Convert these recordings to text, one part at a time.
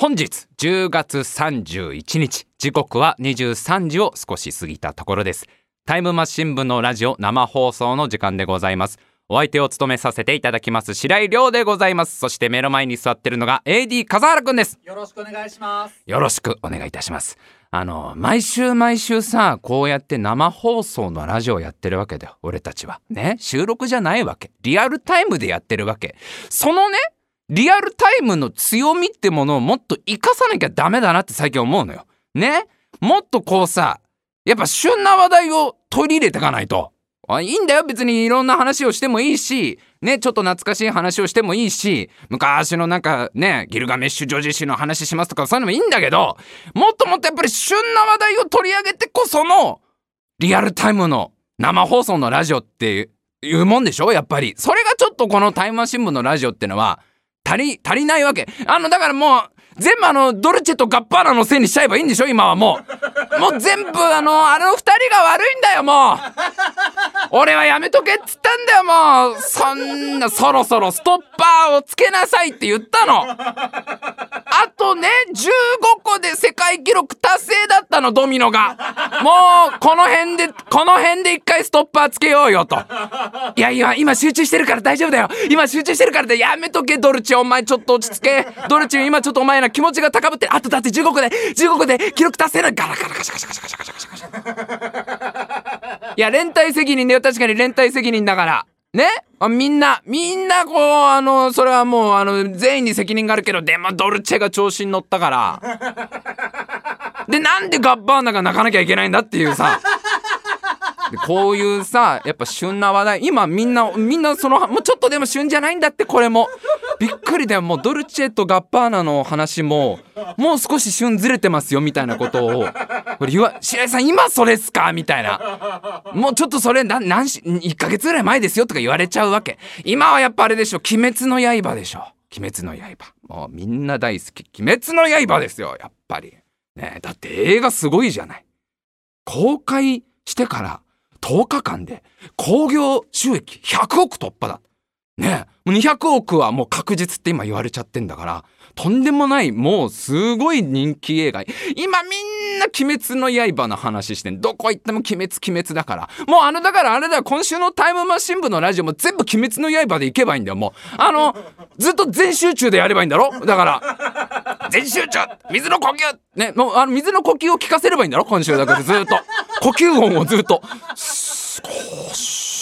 本日10月31日時刻は23時を少し過ぎたところです。タイムマシン部のラジオ生放送の時間でございます。お相手を務めさせていただきます白井亮でございます。そして目の前に座ってるのが AD 笠原くんです。よろしくお願いします。よろしくお願いいたします。あの毎週毎週さこうやって生放送のラジオやってるわけだよ俺たちは。ね？収録じゃないわけ。リアルタイムでやってるわけ。そのねリアルタイムの強みってものをもっと活かさなきゃダメだなって最近思うのよ。ね？もっとこうさやっぱ旬な話題を取り入れていかないと。いいんだよ。別にいろんな話をしてもいいし。ね？ちょっと懐かしい話をしてもいいし。昔のなんかね？ギルガメッシュ女子誌の話しますとかそういうのもいいんだけどもっともっとやっぱり旬な話題を取り上げてこそのリアルタイムの生放送のラジオっていうもんでしょ？やっぱり。それがちょっとこのタイムマシン部のラジオってのは足り足りないわけ。あのだからもう全部あのドルチェとガッパーナのせいにしちゃえばいいんでしょ？今はもう。もう全部あのあの二人が悪いんだよもう。俺はやめとけっつったんだよもう。そんなそろそろストッパーをつけなさいって言ったの。あとね15個で世界記録達成だったのドミノが。もうこの辺でこの辺で一回ストッパーつけようよと。いやいや今集中してるから大丈夫だよ。今集中してるからでやめとけドルチェ。お前ちょっと落ち着け。ドルチェ今ちょっとお前ら気持ちが高ぶってあとだって15個で15個で記録達成なガラガラガシャガシャガシャガシャガシャガシャいや連帯責任だよ確かに連帯責任だから。ね？あみんなみんなこうあのそれはもうあの全員に責任があるけどでもドルチェが調子に乗ったから。でなんでガッバーナが泣かなきゃいけないんだっていうさ。でこういうさやっぱ旬な話題今みんなみんなそのもうちょっとでも旬じゃないんだってこれも。びっくりだよ。もうドルチェとガッパーナの話ももう少し旬ずれてますよみたいなことを。これ言わ白井さん今それっすか？みたいな。もうちょっとそれな何し1ヶ月ぐらい前ですよとか言われちゃうわけ。今はやっぱあれでしょ「鬼滅の刃」でしょ「鬼滅の刃」もうみんな大好き「鬼滅の刃」ですよやっぱり。ねだって映画すごいじゃない。公開してから10日間で興行収益100億突破だ。ねえ200億はもう確実って今言われちゃってんだからとんでもないもうすごい人気映画。今みんな「鬼滅の刃」の話してん。どこ行っても「鬼滅鬼滅」だから。もうあのだからあれだよ。今週のタイムマシン部のラジオも全部「鬼滅の刃」でいけばいいんだよ。もう。あのずっと全集中でやればいいんだろ？だから。全集中。水の呼吸。ねもうあの水の呼吸を聞かせればいいんだろ？今週だからずっと。呼吸音をずっと。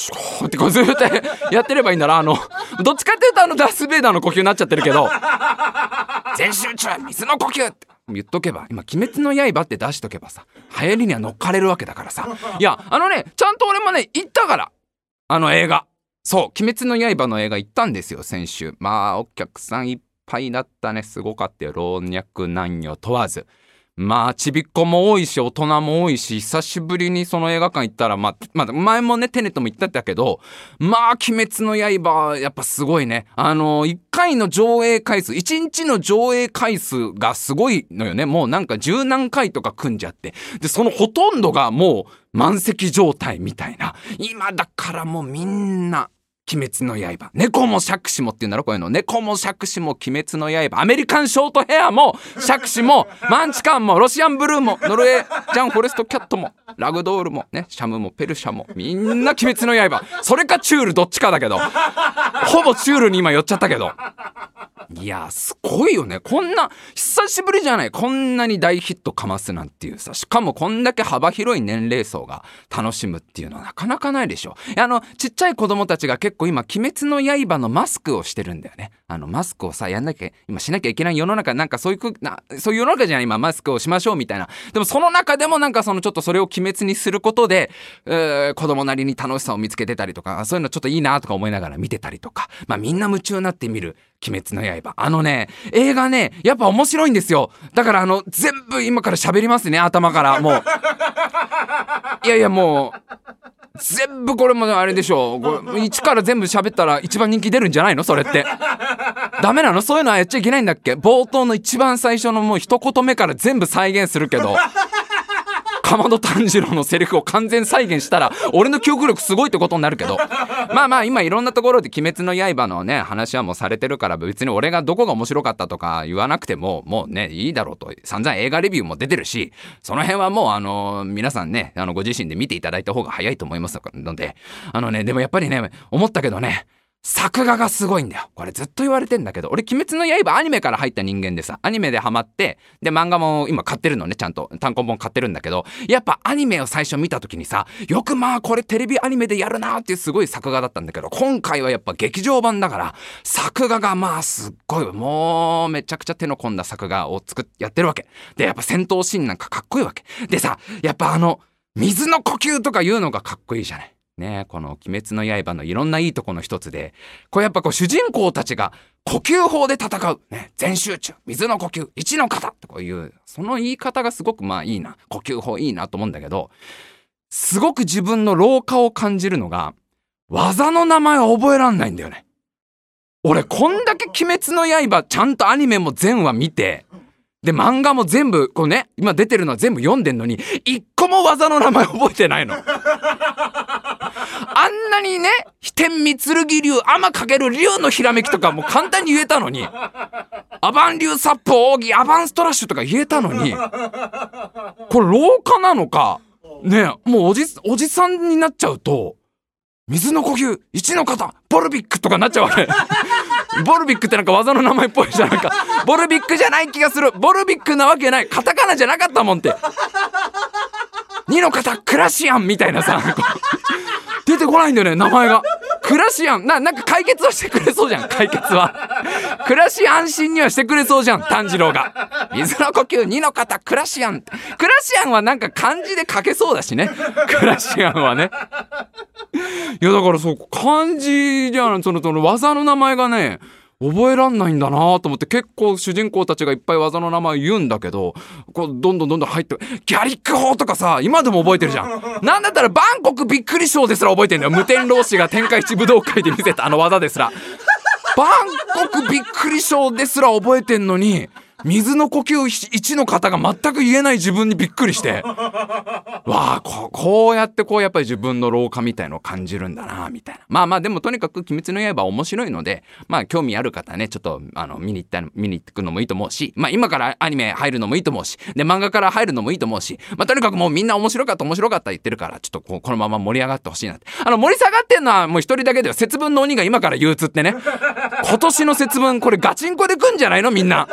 スコーってこうずっとやってればいいんだなあの。どっちかっていうとあのダース・ベイダーの呼吸になっちゃってるけど。全集中水の呼吸って言っとけば。今「鬼滅の刃」って出しとけばさ。流行りには乗っかれるわけだからさ。いやあのねちゃんと俺もね行ったから。あの映画。そう「鬼滅の刃」の映画行ったんですよ先週。まあお客さんいっぱいだったね。すごかったよ。老若男女問わずまあちびっ子も多いし大人も多いし久しぶりにその映画館行ったらまあ、まあ、前もねテネットも言ってたけどまあ「鬼滅の刃」やっぱすごいね。あの1回の上映回数1日の上映回数がすごいのよね。もうなんか十何回とか組んじゃって。でそのほとんどがもう満席状態みたいな。今だからもうみんな鬼滅の刃。猫も杓子もって言うんだろ？こういうの。猫も杓子も鬼滅の刃。アメリカンショートヘアも杓子もマンチカンもロシアンブルーもノルウェージャンフォレストキャットもラグドールもねシャムもペルシャもみんな鬼滅の刃。それかチュールどっちかだけど。ほぼチュールに今寄っちゃったけど。いやすごいよねこんな久しぶりじゃないこんなに大ヒットかますなんていうさしかもこんだけ幅広い年齢層が楽しむっていうのはなかなかないでしょあのちっちゃい子供たちが結構今「鬼滅の刃」のマスクをしてるんだよねあのマスクをさやんなきゃ今しなきゃいけない世の中なんかそういうなそういう世の中じゃない今マスクをしましょうみたいなでもその中でもなんかそのちょっとそれを鬼滅にすることで、えー、子供なりに楽しさを見つけてたりとかそういうのちょっといいなとか思いながら見てたりとかまあみんな夢中になって見る鬼滅の刃。あのね、映画ね、やっぱ面白いんですよ。だからあの、全部今から喋りますね、頭から。もう。いやいやもう、全部これもあれでしょう。一から全部喋ったら一番人気出るんじゃないの？それって。ダメなの？そういうのはやっちゃいけないんだっけ？冒頭の一番最初のもう一言目から全部再現するけど。かまど炭治郎のセリフを完全再現したら俺の記憶力すごいってことになるけど。まあまあ今いろんなところで「鬼滅の刃」のね話はもうされてるから別に俺がどこが面白かったとか言わなくてももうねいいだろうと。散々映画レビューも出てるしその辺はもうあの皆さんねあのご自身で見ていただいた方が早いと思いますので。あのねでもやっぱりね思ったけどね作画がすごいんだよ。これずっと言われてんだけど、俺、鬼滅の刃アニメから入った人間でさ、アニメでハマって、で、漫画も今買ってるのね、ちゃんと。単行本買ってるんだけど、やっぱアニメを最初見た時にさ、よくまあこれテレビアニメでやるなーっていうすごい作画だったんだけど、今回はやっぱ劇場版だから、作画がまあすっごい、もうめちゃくちゃ手の込んだ作画を作っ、やってるわけ。で、やっぱ戦闘シーンなんかかっこいいわけ。でさ、やっぱあの、水の呼吸とか言うのがかっこいいじゃない。ね、この「鬼滅の刃」のいろんないいとこの一つでこれやっぱこう主人公たちが呼吸法で戦う、ね、全集中。水の呼吸。一の型。ってこういうその言い方がすごくまあいいな。呼吸法いいなと思うんだけどすごく自分の老化を感じるのが技の名前を覚えらんないんだよね。俺こんだけ「鬼滅の刃」ちゃんとアニメも全話見てで漫画も全部こうね今出てるのは全部読んでんのに一個も技の名前覚えてないの。あんなにね、飛天三剣流、天かける竜のひらめきとかも簡単に言えたのに、アバン流サップ奥義、アバンストラッシュとか言えたのに、これ老化なのか、ねもうおじ、おじさんになっちゃうと、水の呼吸、一の型、ボルビックとかなっちゃうわけ。ボルビックってなんか技の名前っぽいじゃ。なんか、ボルビックじゃない気がする。ボルビックなわけない。カタカナじゃなかったもんって。2の型、クラシアンみたいなさ、出てこないんだよね名前が。クラシアンななんか解決はしてくれそうじゃん解決は。暮らし安心にはしてくれそうじゃん炭治郎が。水の呼吸2の方クラシアンクラシアンはなんか漢字で書けそうだしね。クラシアンはね。いやだからそう漢字じゃんそのその技の名前がね覚えらんないんだなと思って結構主人公たちがいっぱい技の名前言うんだけどこうどんどんどんどん入ってギャリック法とかさ今でも覚えてるじゃん。なんだったらバンコクびっくりショーですら覚えてんだよ。無天老師が天下一武道会で見せたあの技ですら。バンコクびっくりショーですら覚えてんのに水の呼吸1の方が全く言えない自分にびっくりして。わあこうやってこうやっぱり自分の老化みたいのを感じるんだなみたいな。まあまあでもとにかく「鬼滅の刃」面白いのでまあ興味ある方ねちょっとあの見に行った見に行くのもいいと思うしまあ今からアニメ入るのもいいと思うしで漫画から入るのもいいと思うしまあとにかくもうみんな面白かった面白かった言ってるからちょっとここのまま盛り上がってほしいなって。あの盛り下がってんのはもう一人だけでは節分の鬼が今から憂鬱ってね。今年の節分これガチンコで来んじゃないのみんな。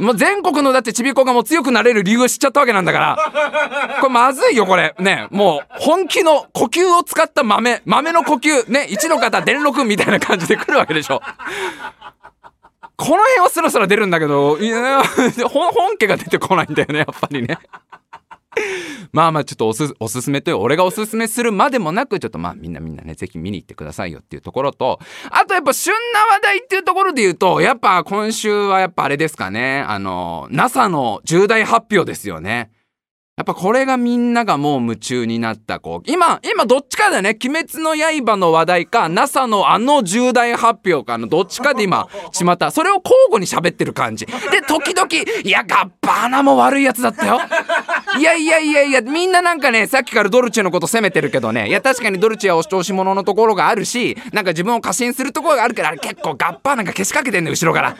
もう全国のだってちびっこがもう強くなれる理由を知っちゃったわけなんだから。これまずいよこれ。ねもう本気の呼吸を使った豆。豆の呼吸。ね一の方電録みたいな感じで来るわけでしょ。この辺はそろそろ出るんだけどいや本家が出てこないんだよねやっぱりね。まあまあちょっとおすおすすめという俺がおすすめするまでもなくちょっとまあみんなみんなね是非見に行ってくださいよっていうところとあとやっぱ旬な話題っていうところで言うとやっぱ今週はやっぱあれですかねあの NASA の重大発表ですよね。やっぱこれがみんながもう夢中になった、こう、今、今どっちかだよね。鬼滅の刃の話題か、NASA のあの重大発表かのどっちかで今、ちまった。それを交互に喋ってる感じ。で、時々、いや、ガッバーナも悪いやつだったよ。いやいやいやいや、みんななんかね、さっきからドルチェのこと責めてるけどね。いや、確かにドルチェは押し通し物のところがあるし、なんか自分を過信するところがあるけど、あれ結構ガッバーナがけしかけてんね後ろから。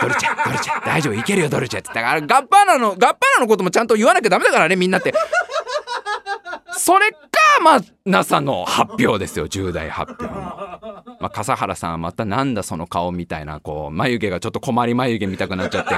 ドルチェ、ドルチェ、大丈夫、いけるよ、ドルチェって言ったから、ガッバーナの、ガッバーナのこともちゃんと言わなきゃダメだからね、みんなって。それかまあ NASA の発表ですよ。重大発表の、まあ、笠原さんはまたなんだその顔みたいなこう眉毛がちょっと困り眉毛見たくなっちゃって。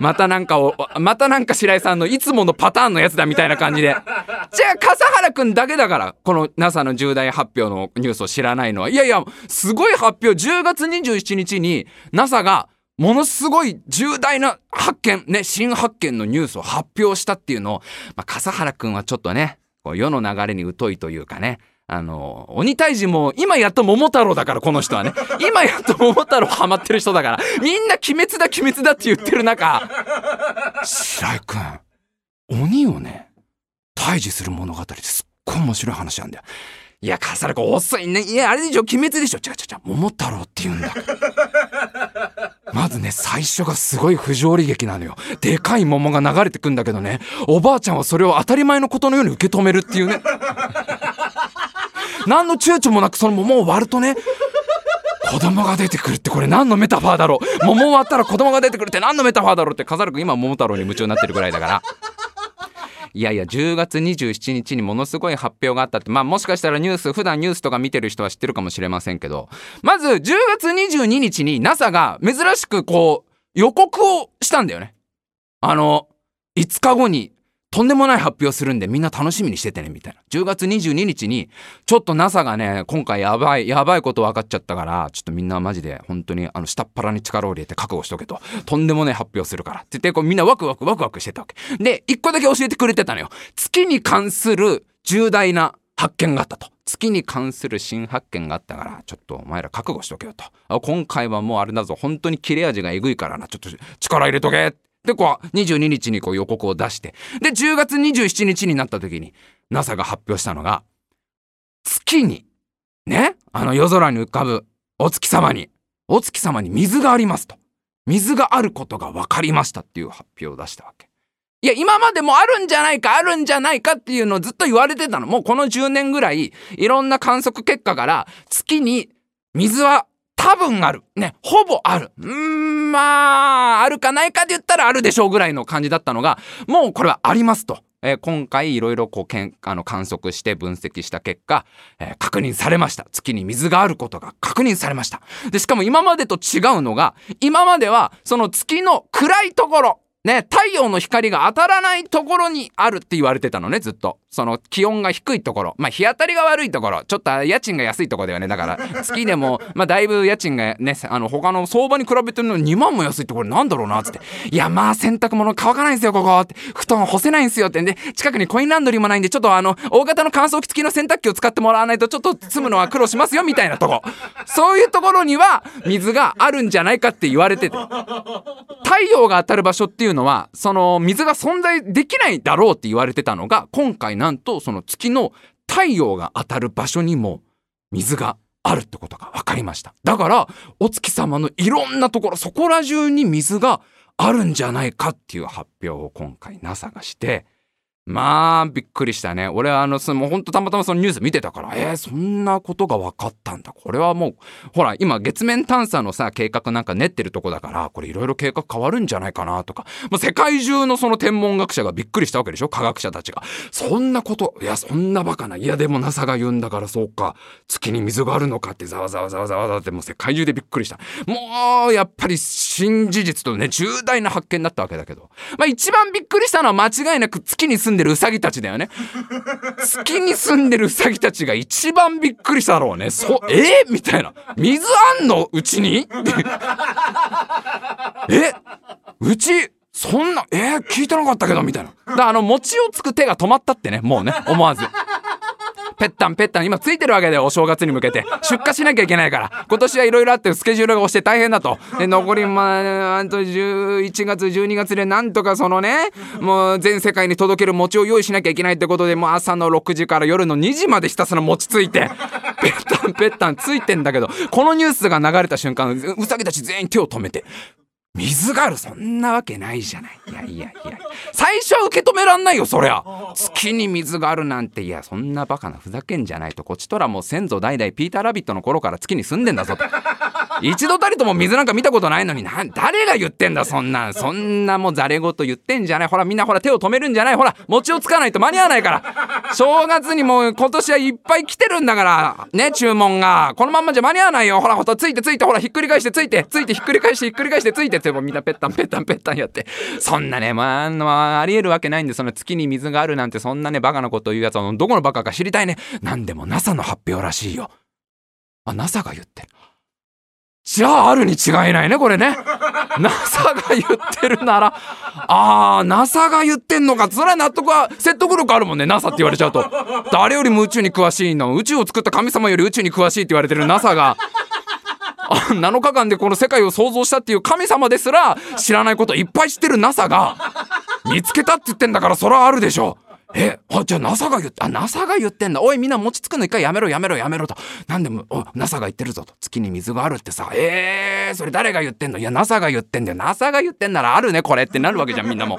またなんかをまたなんか白井さんのいつものパターンのやつだみたいな感じで。じゃあ笠原くんだけだからこの NASA の重大発表のニュースを知らないのは。いやいやすごい発表。10月27日に NASA がものすごい重大な発見、ね、新発見のニュースを発表したっていうのを、まあ、笠原くんはちょっとね、こう世の流れに疎いというかね、あの、鬼退治も、今やっと桃太郎だから、この人はね。今やっと桃太郎ハマってる人だから、みんな鬼滅だ鬼滅だって言ってる中、白井くん、鬼をね、退治する物語ってすっごい面白い話なんだよ。いや、笠原くん遅いね。いや、あれでしょ、鬼滅でしょ。違う違う違う、桃太郎って言うんだ。まずね最初がすごい不条理劇なのよ。でかい桃が流れてくんだけどねおばあちゃんはそれを当たり前のことのように受け止めるっていうね。何の躊躇もなくその桃を割るとね子供が出てくるってこれ何のメタファーだろう。桃を割ったら子供が出てくるって何のメタファーだろうって飾るくん今桃太郎に夢中になってるぐらいだから。いやいや10月27日にものすごい発表があったって。まあもしかしたらニュース普段ニュースとか見てる人は知ってるかもしれませんけど。まず10月22日に NASA が珍しくこう予告をしたんだよね。あの5日後にとんでもない発表するんでみんな楽しみにしててねみたいな。10月22日にちょっと NASA がね今回やばいやばいこと分かっちゃったからちょっとみんなマジで本当にあの下っ腹に力を入れて覚悟しとけと。とんでもない発表するから。って言ってこうみんなワクワクワクワクしてたわけ。で一個だけ教えてくれてたのよ。月に関する重大な発見があったと。月に関する新発見があったからちょっとお前ら覚悟しとけよと。今回はもうあれだぞ。本当に切れ味がえぐいからな。ちょっと力入れとけでこう22日にこう予告を出してで10月27日になった時に NASA が発表したのが月にねあの夜空に浮かぶお月様にお月様に水がありますと水があることが分かりましたっていう発表を出したわけ。いや今までもあるんじゃないかあるんじゃないかっていうのをずっと言われてたのもうこの10年ぐらいいろんな観測結果から月に水は多分ある。ね、ほぼある。うんまあ、あるかないかで言ったらあるでしょうぐらいの感じだったのが、もうこれはありますと。えー、今回いろいろこうけんあの観測して分析した結果、えー、確認されました月に水があることが確認されましたでしかも今までと違うのが今まではその月の暗いところね、太陽の光が当たらないところにあるって言われてたのねずっとその気温が低いところまあ日当たりが悪いところちょっと家賃が安いところだよね。だから 月でもまあだいぶ家賃がねあの他の相場に比べてるの2万も安いってこれなんだろうなっつって。いやまあ洗濯物乾かないんですよここって。布団干せないんですよって。んで近くにコインランドリーもないんでちょっとあの大型の乾燥機付きの洗濯機を使ってもらわないとちょっと積むのは苦労しますよみたいなとこ。そういうところには水があるんじゃないかって言われてて。太陽が当たる場所っていうのはその水が存在できないだろうって言われてたのが今回のなんとその月の太陽が当たる場所にも水があるってことが分かりました。だからお月様のいろんなところそこら中に水があるんじゃないかっていう発表を今回 NASA がしてまあびっくりしたね。俺はあのそのもうほんとたまたまそのニュース見てたからえー、そんなことが分かったんだ。これはもうほら今月面探査のさ計画なんか練ってるとこだからこれいろいろ計画変わるんじゃないかなとか。もう世界中のその天文学者がびっくりしたわけでしょ？科学者たちが。そんなこといやそんなバカないやでも NASA が言うんだからそうか。月に水があるのかってざわざわざわざわざってもう世界中でびっくりした。もうやっぱり新事実とね重大な発見だったわけだけど。まあ一番びっくりしたのは間違いなく月に住んでるウサギたちだよね。月に住んでるウサギたちが一番びっくりしたろうね。そえ？ー、みたいな。水あんの？うちに？え？うち？そんなえ？ー、聞いてなかったけどみたいな。だあの餅をつく手が止まったってねもうね思わず。ペッタンペッタン今ついてるわけでお正月に向けて。出荷しなきゃいけないから。今年はいろいろあってスケジュールが押して大変だと。で残りまああと11月12月でなんとかそのねもう全世界に届ける餅を用意しなきゃいけないってことでもう朝の6時から夜の2時までひたすら餅ついてペッタンペッタンついてんだけどこのニュースが流れた瞬間うさぎたち全員手を止めて水がある。そんなわけないじゃない。いやいやいや。最初は受け止めらんないよそりゃ。月に水があるなんて。いやそんなバカなふざけんじゃないと。こっちとらもう先祖代々ピーターラビットの頃から月に住んでんだぞと。一度たりとも水なんか見たことないのにな誰が言ってんだそんなんそんなもうざれ言言ってんじゃない。ほらみんなほら手を止めるんじゃない。ほら餅をつかないと間に合わないから。正月にもう今年はいっぱい来てるんだからね注文が。このまんまじゃ間に合わないよ。ほらほらついてついてほらひっくり返してついてついてひっくり返してひっくり返してついてってもみんなペッタンペッタンペッタンやって。そんなねまあ、まあ、ありえるわけないんでその月に水があるなんてそんなねバカなこと言うやつはどこのバカか知りたいね。なんでも NASA の発表らしいよ。あ NASA が言ってる。じゃああるに違いないねこれね。NASA が言ってるなら。あー NASA が言ってんのか。それは納得は説得力あるもんね。NASA って言われちゃうと。誰よりも宇宙に詳しいの？宇宙を作った神様より宇宙に詳しいって言われてる NASA が。7日間でこの世界を創造したっていう神様ですら知らないこといっぱい知ってる NASA が。見つけたって言ってんだからそれはあるでしょ。えあじゃあ NASA が言ってあ NASA が言ってんだ。おいみんな餅つくの一回やめろやめろやめろと。なんでもお NASA が言ってるぞと。月に水があるってさ。えー、それ誰が言ってんの？いや NASA が言ってんだよ。NASA が言ってんならあるねこれってなるわけじゃんみんなも。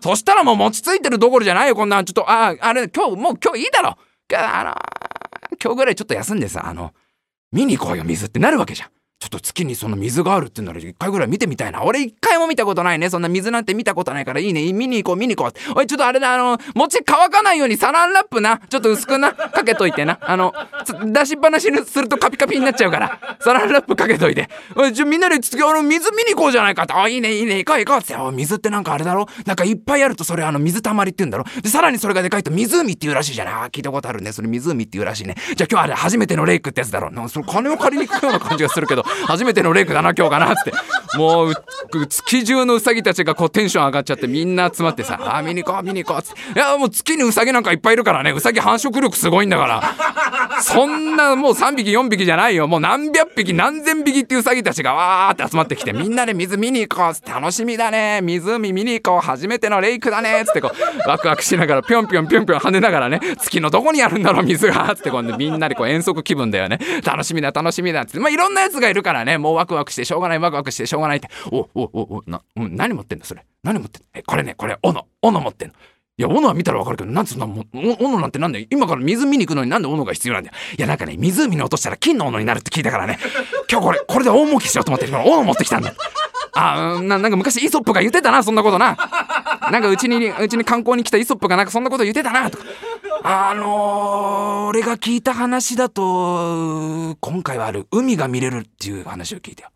そしたらもう餅ついてるどころじゃないよこんなちょっと。ああれ今日もう今日いいだろ。あの今日ぐらいちょっと休んでさあの見に行こうよ水ってなるわけじゃん。ちょっと月にその水があるって言うなら一回ぐらい見てみたいな。俺一回も見たことないね。そんな水なんて見たことないからいいね。見に行こう、見に行こう。おい、ちょっとあれだ、あの、餅乾かないようにサランラップな。ちょっと薄くな。かけといてな。あの、出しっぱなしにするとカピカピになっちゃうから。サランラップかけといて。おい、ちょ、みんなで次、あの、水見に行こうじゃないかって。あ、いいね、いいね、行こう行こうって。お水ってなんかあれだろ？なんかいっぱいあるとそれあの、水たまりって言うんだろ？で、さらにそれがでかいと湖って言うらしいじゃない？あ、聞いたことあるね。それ湖って言うらしいね。じゃあ今日あれ初めてのレイクってやつだろ。なんかその金を借りに行くような感じがするけど、初めてのレイクだな今日かなって。もう月中のウサギたちがこうテンション上がっちゃってみんな集まってさ「あ見に行こう見に行こう」って「いやもう月にウサギなんかいっぱいいるからね。ウサギ繁殖力すごいんだから。そんなもう3匹4匹じゃないよ。もう何百匹何千匹っていうウサギたちがわーって集まってきてみんなで水見に行こうっ楽しみだね。湖見に行こう。初めてのレイクだねっつってこうワクワクしながらぴょんぴょんぴょんぴょん跳ねながらね月のどこにあるんだろう水がっつってこうみんなでこう遠足気分だよね。楽しみだ楽しみだっつって。まあいろんなやつがいる。るからねもうワクワクしてしょうがないワクワクしてしょうがないっておおおおな、何持ってんだそれ何持ってんの？えこれねこれ斧斧持ってんのいや、斧は見たらわかるけど、なんつうの斧なんてなんで今から水見に行くのになんで斧が必要なんだよ。いや、なんかね、湖に落としたら金の斧になるって聞いたからね。今日これ、これで大儲けしようと思って、斧持ってきたんだ。あな、なんか昔イソップが言ってたな、そんなことな。なんかうちに、うちに観光に来たイソップがなんかそんなこと言ってたな、とか。あのー、俺が聞いた話だと、今回はある海が見れるっていう話を聞いてよ。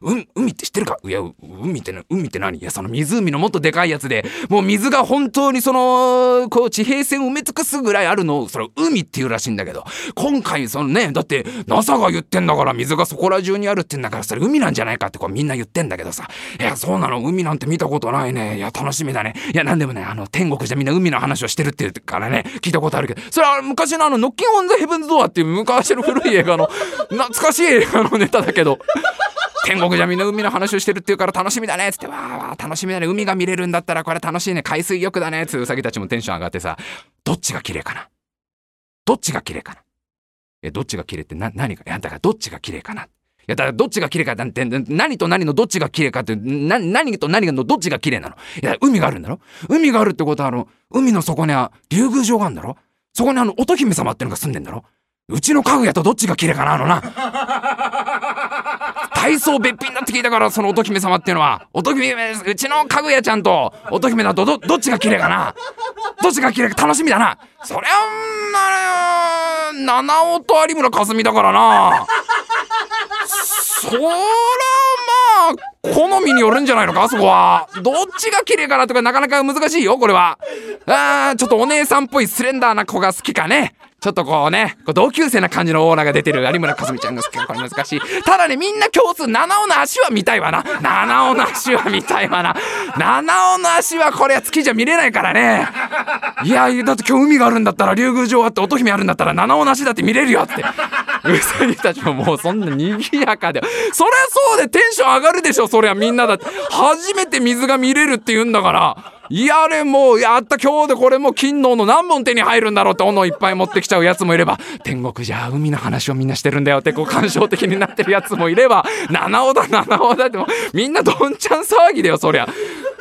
海って知ってるか？いや海って海って何？いやその湖のもっとでかいやつで。もう水が本当にそのこう地平線を埋め尽くすぐらいあるの。をそれ海っていうらしいんだけど。今回そのねだって NASA が言ってんだから水がそこら中にあるってんだからそれ海なんじゃないかってこうみんな言ってんだけどさ。いやそうなの。海なんて見たことないね。いや楽しみだね。いやなんでもねあの天国じゃみんな海の話をしてるって言うからね聞いたことあるけど。それは昔のあのノッキンオンザヘブンズドアっていう昔の古い映画の 懐かしい映画のネタだけど。天国じゃみんな海の話をしてるっていうから楽しみだねっつってわーわー楽しみだね。海が見れるんだったらこれ楽しいね。海水浴だねっつってウサギたちもテンション上がってさどっちが綺麗かな？どっちが綺麗かな？えどっちが綺麗ってな何がいやだからどっちが綺麗かな？いやだからどっちが綺麗かなんて何と何のどっちが綺麗かってな何と何のどっちが綺麗なの？いや海があるんだろ？海があるってことはあの海の底には竜宮城があるんだろ？そこにあの乙姫様ってのが住んでんだろ？うちの家具屋とどっちが綺麗かな？あのな。体操別品だって聞いたからその乙姫様っていうのは。乙姫うちのかぐやちゃんと乙姫だとどどっちが綺麗かな。どっちが綺麗か楽しみだな。そりゃんな七尾と有村架純だからな。そらまあ好みによるんじゃないのかあそこは。どっちが綺麗かなとかなかなか難しいよこれは。あーちょっとお姉さんっぽいスレンダーな子が好きかね。ちょっとこうね、こう同級生な感じのオーラが出てる有村架純ちゃんが好きこれ難しい。ただね、みんな共通、七尾の足は見たいわな。七尾の足は見たいわな。七尾の足はこれは月じゃ見れないからね。いや、だって今日海があるんだったら、竜宮城あって乙姫あるんだったら、七尾の足だって見れるよって。うさぎたちももうそんな賑やかで。そりゃそうでテンション上がるでしょ、そりゃみんなだって。初めて水が見れるって言うんだから。やれもうやった今日でこれも金の斧何本手に入るんだろうって斧いっぱい持ってきちゃうやつもいれば天国じゃ海の話をみんなしてるんだよってこう感傷的になってるやつもいれば 七尾だ七尾だってもみんなどんちゃん騒ぎだよそりゃ。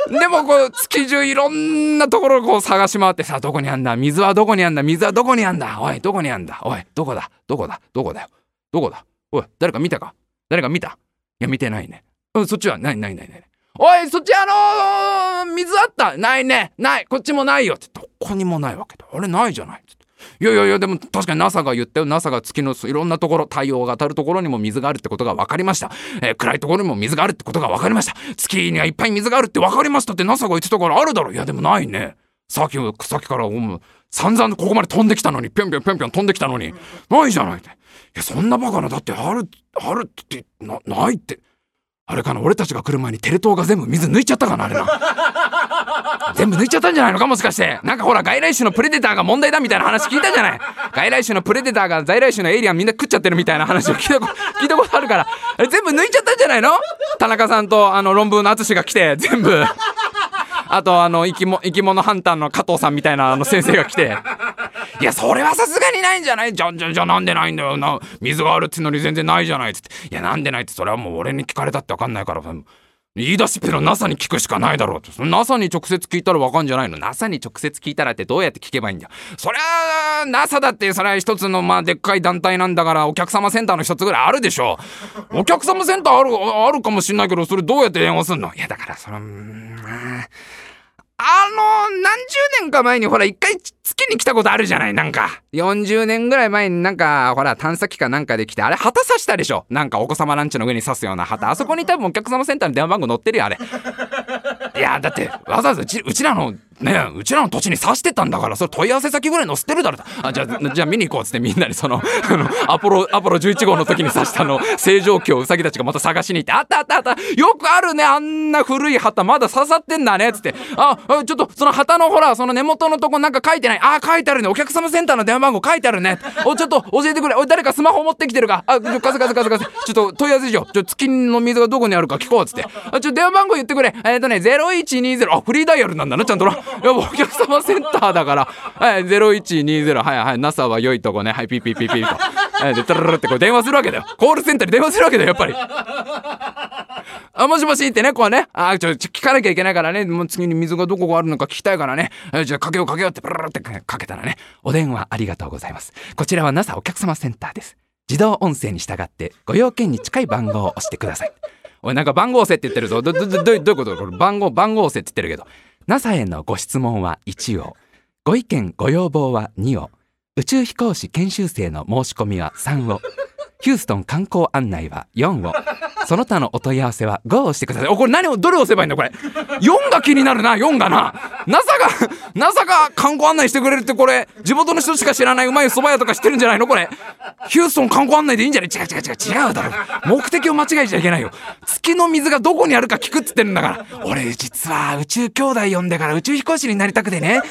でもこう月中いろんなところをこう探し回ってさどこにあんだ？水はどこにあんだ？水はどこにあんだ？おいどこにあんだ？おいどこだ？どこだ？どこだ？よどこだ？おい誰か見たか？誰か見た？いや見てないね。うん。そっちはないないないない。おいそっちあのー、水あった？ないね。ない。こっちもないよ。ってどこにもないわけだ。あれないじゃない？いやいやいやでも確かに NASA が言ったよ。NASA が月のいろんなところ太陽が当たるところにも水があるってことが分かりました、えー、暗いところにも水があるってことが分かりました。月にはいっぱい水があるって分かりました。って NASA が言ってたからあるだろ。いやでもないね。さっきさっきからう。散々ここまで飛んできたのにぴょんぴょんぴょんぴょん飛んできたのに。ないじゃないって。いやそんなバカなだってあるあるってなないって。あれかな俺たちが来る前にテレ東が全部水抜いちゃったかなあれな。全部抜いちゃったんじゃないのかもしかして。なんかほら外来種のプレデターが問題だみたいな話聞いたじゃない。外来種のプレデターが在来種のエイリアンみんな食っちゃってるみたいな話を聞いた 聞いたことあるから。あれ全部抜いちゃったんじゃないの？田中さんとあの論文の淳が来て全部。あとあの生きも生き物ハンターの加藤さんみたいなあの先生が来て。いやそれはさすがにないんじゃない？じゃんじゃんじゃなんでないんだよな水があるってのに全然ないじゃないっつっていやなんでないってそれはもう俺に聞かれたって分かんないから言い出しっぺの NASA に聞くしかないだろうと。NASA に直接聞いたらわかんじゃないの ?NASA に直接聞いたらってどうやって聞けばいいんだ？そりゃ NASA だってそれは一つのまあでっかい団体なんだからお客様センターの一つぐらいあるでしょ。お客様センターある、あるかもしんないけどそれどうやって電話すんの？いやだからその、ああの、何十年か前にほら一回月に来たことあるじゃないなんか。40年ぐらい前になんか、ほら探査機かなんかで来て、あれ旗刺したでしょなんかお子様ランチの上に刺すような旗。あそこに多分お客様センターの電話番号載ってるよ、あれ。いや、だって、わざわざうちうちらの、ねうちらの土地に刺してたんだから、それ問い合わせ先ぐらい載せてるだろ。あ、じゃあ、じゃあ見に行こうっつってみんなにその、あの、アポロ、アポロ11号の時に刺したの、正常期をウサギたちがまた探しに行って、あったあったあったよくあるね、あんな古い旗まだ刺さってんだね、っつって。あ、ちょっと、その旗のほら、その根元のとこなんか書いてない。あ、書いてあるね。お客様センターの電話番号書いてあるね。お、ちょっと教えてくれ。お、誰かスマホ持ってきてるか。あ、カセカセカセカセ。ちょっと問い合わせしよう。ちょ、月の水がどこにあるか聞こう、っつって。あ、ちょ、電話番号言ってくれ。えっ、ー、とね、01 0120あフリーダイヤルなんだなちゃんとなやお客様センターだから。はい0120はいはい NASA は良いとこね。はいピーピーピーピーと。でタララってこう電話するわけだよコールセンターに電話するわけだよやっぱりあもしもしってねこうねあちょ聞かなきゃいけないからねもう次に水がどこがあるのか聞きたいからねじゃあかけようかけようってプルルってかけたらねお電話ありがとうございますこちらは NASA お客様センターです自動音声に従ってご用件に近い番号を押してくださいおいなんか番号押せって言ってるぞどどどどういうことこれ番号番号押せって言ってるけど NASA へのご質問は1をご意見ご要望は2を。宇宙飛行士研修生の申し込みは3を。ヒューストン観光案内は4を。その他のお問い合わせは5をしてください。おこれ何をどれを押せばいいんだこれ。4が気になるな4がな。NASA が NASA が観光案内してくれるってこれ地元の人しか知らないうまい蕎麦屋とか知ってるんじゃないのこれ。ヒューストン観光案内でいいんじゃない？違う違う違う違うだろ。目的を間違えちゃいけないよ。月の水がどこにあるか聞くっつってんだから。俺実は宇宙兄弟呼んでから宇宙飛行士になりたくてね。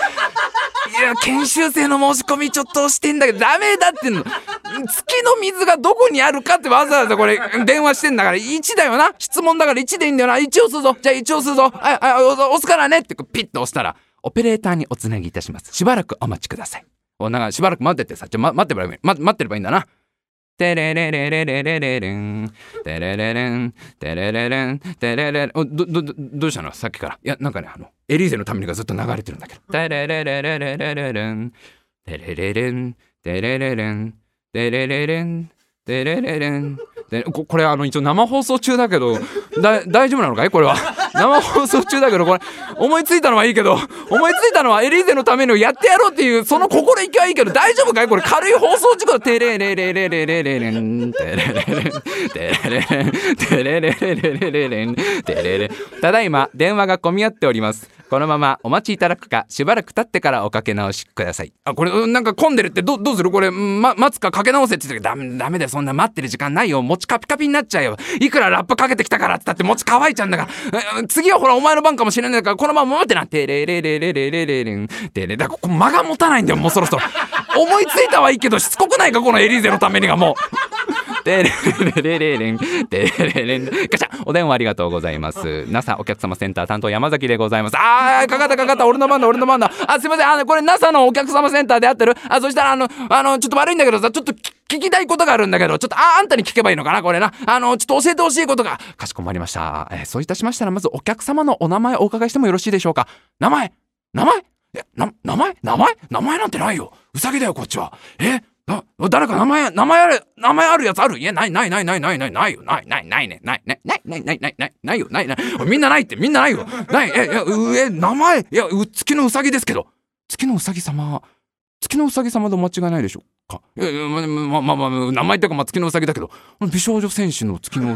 いや、研修生の申し込みちょっと押してんだけど、ダメだっての。月の水がどこにあるかってわざわざこれ、電話してんだから、1だよな。質問だから1でいいんだよな。1押すぞ。じゃあ1押すぞ。はい、はい、押すからねってピッと押したら、オペレーターにおつなぎいたします。しばらくお待ちください。お、なんかしばらく待っててさ、ちょ、ま、待ってればいい、ま、待ってればいいんだな。テレレレレレレレレンテレレレンテレレレンテレレレおどどどうしたの？さっきから。いやなんかねあのエリーゼのためにがずっと流れてるんだけど。テレレレレレレレレンテレレレンテレレレンテレレレンテレレレンでここれあの一応生放送中だけどだ 大丈夫なのかい？これは。生放送中だけどこれ思いついたのはいいけど思いついたのはエリーゼのためのやってやろうっていうその心意気はいいけど大丈夫かい？これ軽い放送事故テレレレレレレレレンテレレレンテレレレンテレレレレレレレンテレレただいま電話が混み合っておりますこのままお待ちいただくかしばらく経ってからおかけ直しください。あこれなんか混んでるってどどうする？これ、ま、待つかかけ直せって言ってダメダメだよ。そんな待ってる時間ないよ。餅カピカピになっちゃうよ。いくらラップかけてきたからって言ったって餅乾いちゃうんだから。次はほらお前の番かもしれないからこのまま待ってなテレレレレレレレレンテレだここ間が持たないんだよもうそろそろ思いついたはいいけどしつこくないかこのエリーゼのためにがもうテレレレレレンテレレレンガチャ。お電話ありがとうございます。NASA お客様センター担当山崎でございます。あーかかったかかった。俺の番だ俺の番だ。あすいません。あのこれ NASA のお客様センターで合ってる。あそしたらあのあのちょっと悪いんだけどさちょっと聞きたいことがあるんだけど、ちょっと、あ、あんたに聞けばいいのかなこれな。あの、ちょっと教えてほしいことが。かしこまりました。えー、そういたしましたら、まずお客様のお名前お伺いしてもよろしいでしょうか。名前？名前？え、な、名前？名前？名前なんてないよ。うさぎだよ、こっちは。え？な、誰か名前、名前ある、名前あるやつある？いや、ない、ない、ない、ない、ない、ない、ないよ。ない、ない、ないない。ない、ない、ない、ない、ない、ない、ない、ないよ。ない、ない。みんなないって、みんなないよ。ない、え、いや、う、え、名前、いや、月のうさぎですけど。月のうさぎ様、月のうさぎ様で間違いないでしょうか？いやいや、まあまま、名前っていうか、ま、月のうさぎだけど、美少女戦士の月の、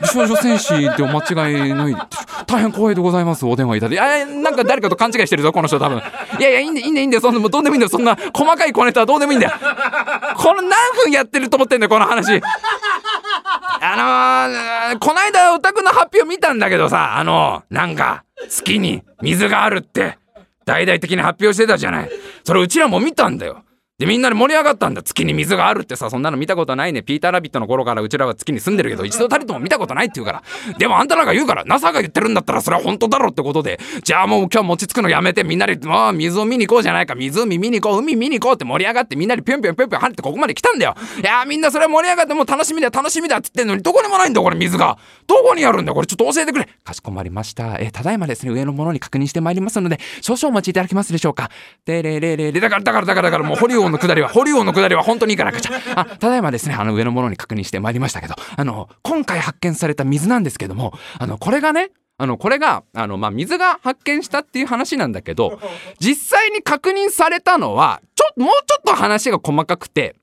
美少女戦士でお間違いない大変光栄でございます。お電話いただいて。なんか誰かと勘違いしてるぞ、この人多分。いやいや、いいんだ、いいんだ、いいんだ。そんな、もうどうでもいいんだよ。そんな、細かい小ネタはどうでもいいんだよ。この何分やってると思ってんだよ、この話。あのー、こないだお宅の発表見たんだけどさ、あのー、なんか、月に水があるって。大々的に発表してたじゃない。それうちらも見たんだよ。でみんなで盛り上がったんだ。月に水があるってさそんなの見たことないね。ピーター・ラビットの頃からうちらは月に住んでるけど一度たりとも見たことないって言うから。でもあんたらが言うから NASA が言ってるんだったらそれは本当だろってことで。じゃあもう今日餅つくのやめてみんなでもう水を見に行こうじゃないか。湖見に行こう海見に行こうって盛り上がってみんなでぴょんぴょんぴょんぴょん跳ねてここまで来たんだよいやみんなそれは盛り上がってもう楽しみだ楽しみだって言ってんのにどこにもないんだこれ水がどこにあるんだこれちょっと教えてくれかしこまりましたえただいまですね上のものに確認してまいりますので少々お待ちいただけますでしょうかでれれれれだからだからだからだからもうホリのくだりはホリオンのくだりは本当にいかなくちゃあただいまですねあの上のものに確認してまいりましたけどあの今回発見された水なんですけどもあのこれがねあのこれがあの、まあ、水が発見したっていう話なんだけど実際に確認されたのはちょもうちょっと話が細かくて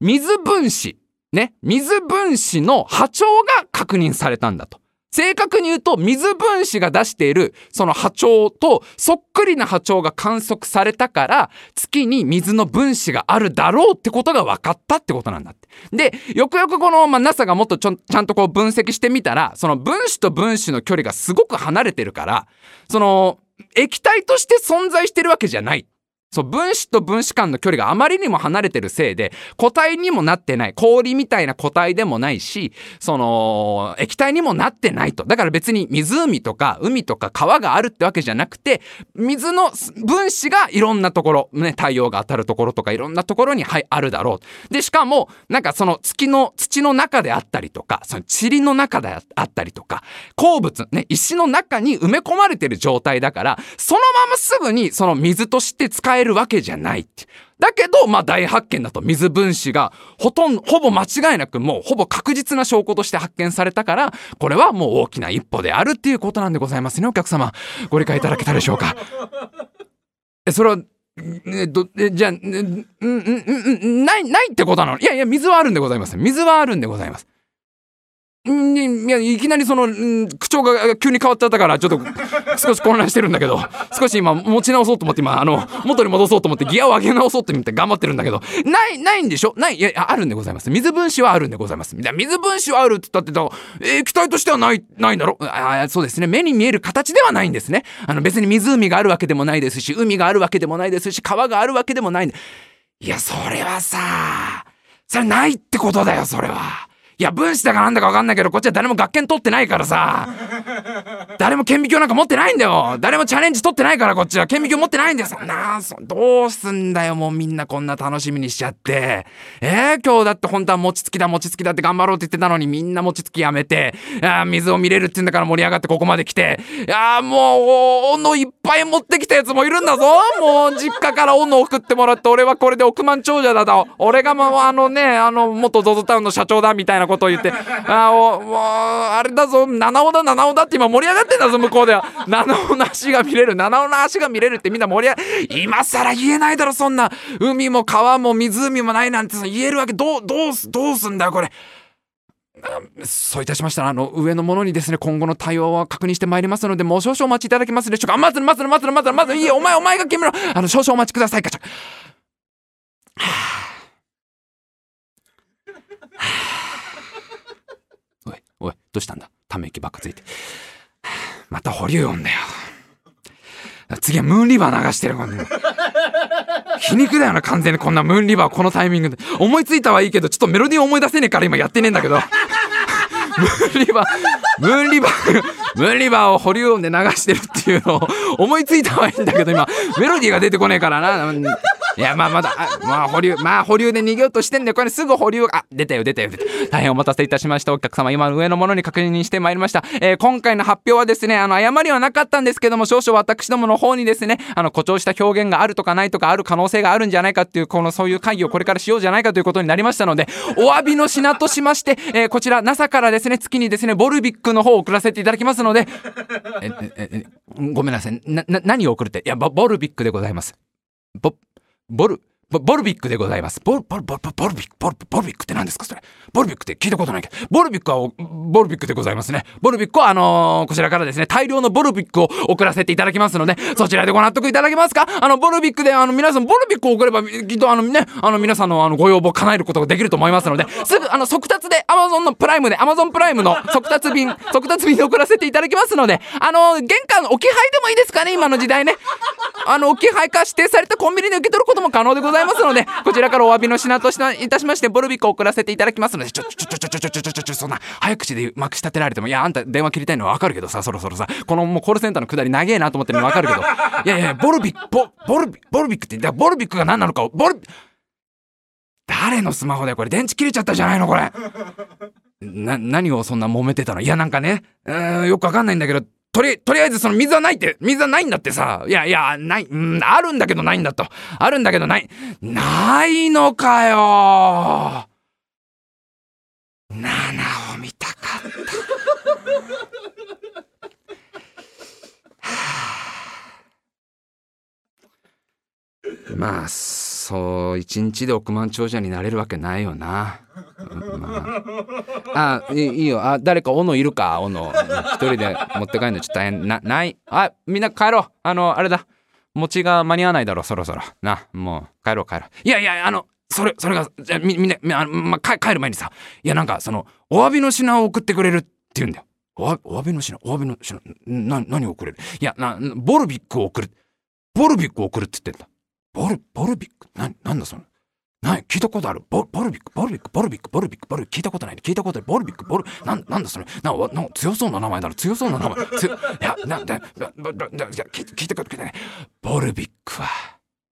水分子ね水分子の波長が確認されたんだと。正確に言うと水分子が出しているその波長とそっくりな波長が観測されたから月に水の分子があるだろうってことが分かったってことなんだって。でよくよくこの、まあ、NASA がもっとちょちゃんとこう分析してみたらその分子と分子の距離がすごく離れてるからその液体として存在してるわけじゃないそう分子と分子間の距離があまりにも離れてるせいで固体にもなってない氷みたいな固体でもないしその液体にもなってないと。だから別に湖とか海とか川があるってわけじゃなくて水の分子がいろんなところ、ね、太陽が当たるところとかいろんなところに、はい、あるだろう。でしかもなんかその月の土の中であったりとかその塵の中であったりとか鉱物ね石の中に埋め込まれてる状態だからそのまますぐにその水として使えるるわけじゃないって。だけど、まあ大発見だと水分子がほとんど、ほぼ間違いなくもうほぼ確実な証拠として発見されたから、これはもう大きな一歩であるっていうことなんでございますね、お客様。ご理解いただけたでしょうか。え、それは、えどえじゃあ、うんんうんうんないないってことなの？いやいや水はあるんでございます水はあるんでございますいやいきなりその、口調が急に変わっちゃったからちょっと少し混乱してるんだけど 少し今持ち直そうと思って今あの元に戻そうと思ってギアを上げ直そうって見て頑張ってるんだけどないないんでしょ？ないいやあるんでございます。水分子はあるんでございます。水分子はあるって言ったって液体としてはないないんだろ？あそうですね。目に見える形ではないんですね。あの別に湖があるわけでもないですし海があるわけでもないですし川があるわけでもないいやそれはさそれないってことだよそれは。いや分子だかなんだか分かんないけどこっちは誰も学研取ってないからさ。誰も顕微鏡なんか持ってないんだよ。誰もチャレンジ取ってないからこっちは顕微鏡持ってないんだよそんなそどうすんだよもうみんなこんな楽しみにしちゃって。えー、今日だって本当は餅つきだ餅つきだって頑張ろうって言ってたのにみんな餅つきやめて。あ水を見れるって言うんだから盛り上がってここまで来て。いやもう斧いっぱい持ってきたやつもいるんだぞ。もう実家から斧送ってもらって俺はこれで億万長者だと。俺がもうあのねあの元 ZOZO タウンの社長だみたいななことを言ってあおもうあれだぞ七尾だ七尾だって今盛り上がってんだぞ向こうでは七尾の足が見れる七尾の足が見れるってみんな盛り上がっ今更言えないだろそんな海も川も湖もないなんて言えるわけどうどうすどうすんだよこれ。そういたしましたら、あの、上のものにですね、今後の対応は確認してまいりますので、もう少々お待ちいただけますでしょうか。まず、まず、まず、まず、まず、いいお前、お前が決めろ。あの、少々お待ちくださいか。はあおいどうしたんだ？ため息ばっかついて。また保留音だよ。次はムーンリバー流してるもんね。皮肉だよな完全にこんなムーンリバーこのタイミングで。思いついたはいいけどちょっとメロディー思い出せねえから今やってねえんだけど。ムーンリバームーンリバームーンリバーを保留音で流してるっていうのを思いついたはいいんだけど今メロディーが出てこねえからな。いやまあまだまあ保留まあ保留で逃げようとしてんだよ。これすぐ保留あ出たよ出たよ出た大変お待たせいたしました。お客様今上のものに確認してまいりました、えー、今回の発表はですねあの誤りはなかったんですけども少々私どもの方にですねあの誇張した表現があるとかないとかある可能性があるんじゃないかっていうこのそういう会議をこれからしようじゃないかということになりましたのでお詫びの品としまして、えー、こちら NASA からですね月にですねボルビックの方を送らせていただきますのでえええごめんなさい。な何を送るって？いやボルビックでございます。ボボルボルビックでございます。ボル、ボル、ボル、ボルビック、ボル、ボルビックって何ですかそれ。ボルビックって聞いたことないけど、ボルビックは、ボルビックでございますね。ボルビックは、あのー、こちらからですね、大量のボルビックを送らせていただきますので、そちらでご納得いただけますか？あの、ボルビックで、あの、皆さん、ボルビックを送れば、きっと、あのね、あの、皆さんの、あの、ご要望を叶えることができると思いますので、すぐ、あの、速達で、アマゾンのプライムで、アマゾンプライムの速達便、速達便で送らせていただきますので、あの、玄関置き配でもいいですかね、今の時代ね。あの、置き配か指定されたコンビニで受け取ることも可能でございます。のでこちらからお詫びの品としていたしましてボルビックを送らせていただきますのでちょちょちょちょちょちょちょちょちょそんな早口でまくし立てられてもいやあんた電話切りたいのはわかるけどさそろそろさこのもうコールセンターのくだり長えなと思ってるのわかるけどいやいやボルビックボボルビボルビックってだボルビックが何なのかをボル誰のスマホだよこれ電池切れちゃったじゃないのこれな何をそんな揉めてたのいやなんかねうんよくわかんないんだけどとりとりあえずその水はないって水はないんだってさいやいやないうんあるんだけどないんだとあるんだけどないないのかよ7を見たかったまあそう一日で億万長者になれるわけないよな。まあ、あいいいよ。あ誰か斧いるか？斧。一人で持って帰るのちょっと大変。なない？あみんな帰ろう。あのあれだ。餅が間に合わないだろそろそろ。なもう帰ろう帰ろう。いやいやあのそれそれがじゃみみんなみあ、ま帰帰る前にさいやなんかそのお詫びの品を送ってくれるって言うんだよ。おわお詫びの品お詫びの品な何を送れる？いやなボルビックを送る。ボルビックを送るって言ってんだ。ボルボルビック？ななんだその？な聞いたことある。ボボルビックボルビックボルビックボルビックボルビック聞いたことない。聞いたことない。ボルビックボルなんなんだそれなな強そうな名前だろ強そうな名前。ついやなんだ聞聞いたことないボルビックは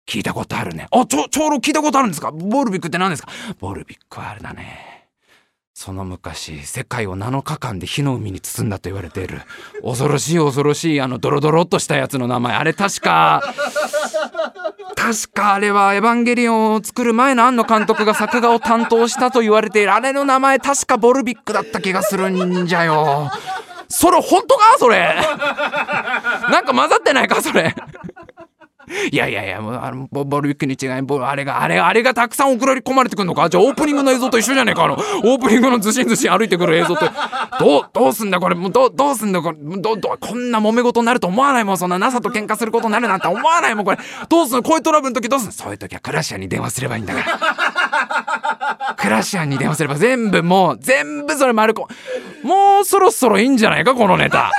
聞いたことあるね。あちょちょうど聞いたことあるんですか？ボルビックって何ですか？ボルビックはあれだね。その昔世界を7日間で火の海に包んだと言われている。恐ろしい恐ろしいあのドロドロっとしたやつの名前。あれ確か確かあれは「エヴァンゲリオン」を作る前の庵野監督が作画を担当したと言われている。あれの名前確かボルビックだった気がするんじゃよ。それ本当か？それ。なんか混ざってないか？それ。いやいやいやもうあのボルビックに違いボあれがあれあれがたくさん送られ込まれてくるのか？じゃあオープニングの映像と一緒じゃねえか？あのオープニングのずしんずしん歩いてくる映像とどうどうすんだこれ？もうどどうすんだこれ？どどこんな揉め事になると思わないもん？そんな NASA と喧嘩することになるなんて思わないもん？これどうすんの？こういうトラブルの時どうすんの？そういう時はクラシアに電話すればいいんだから。クラシアンに電話すれば全部もう全部それ丸こもうそろそろいいんじゃないか？このネタ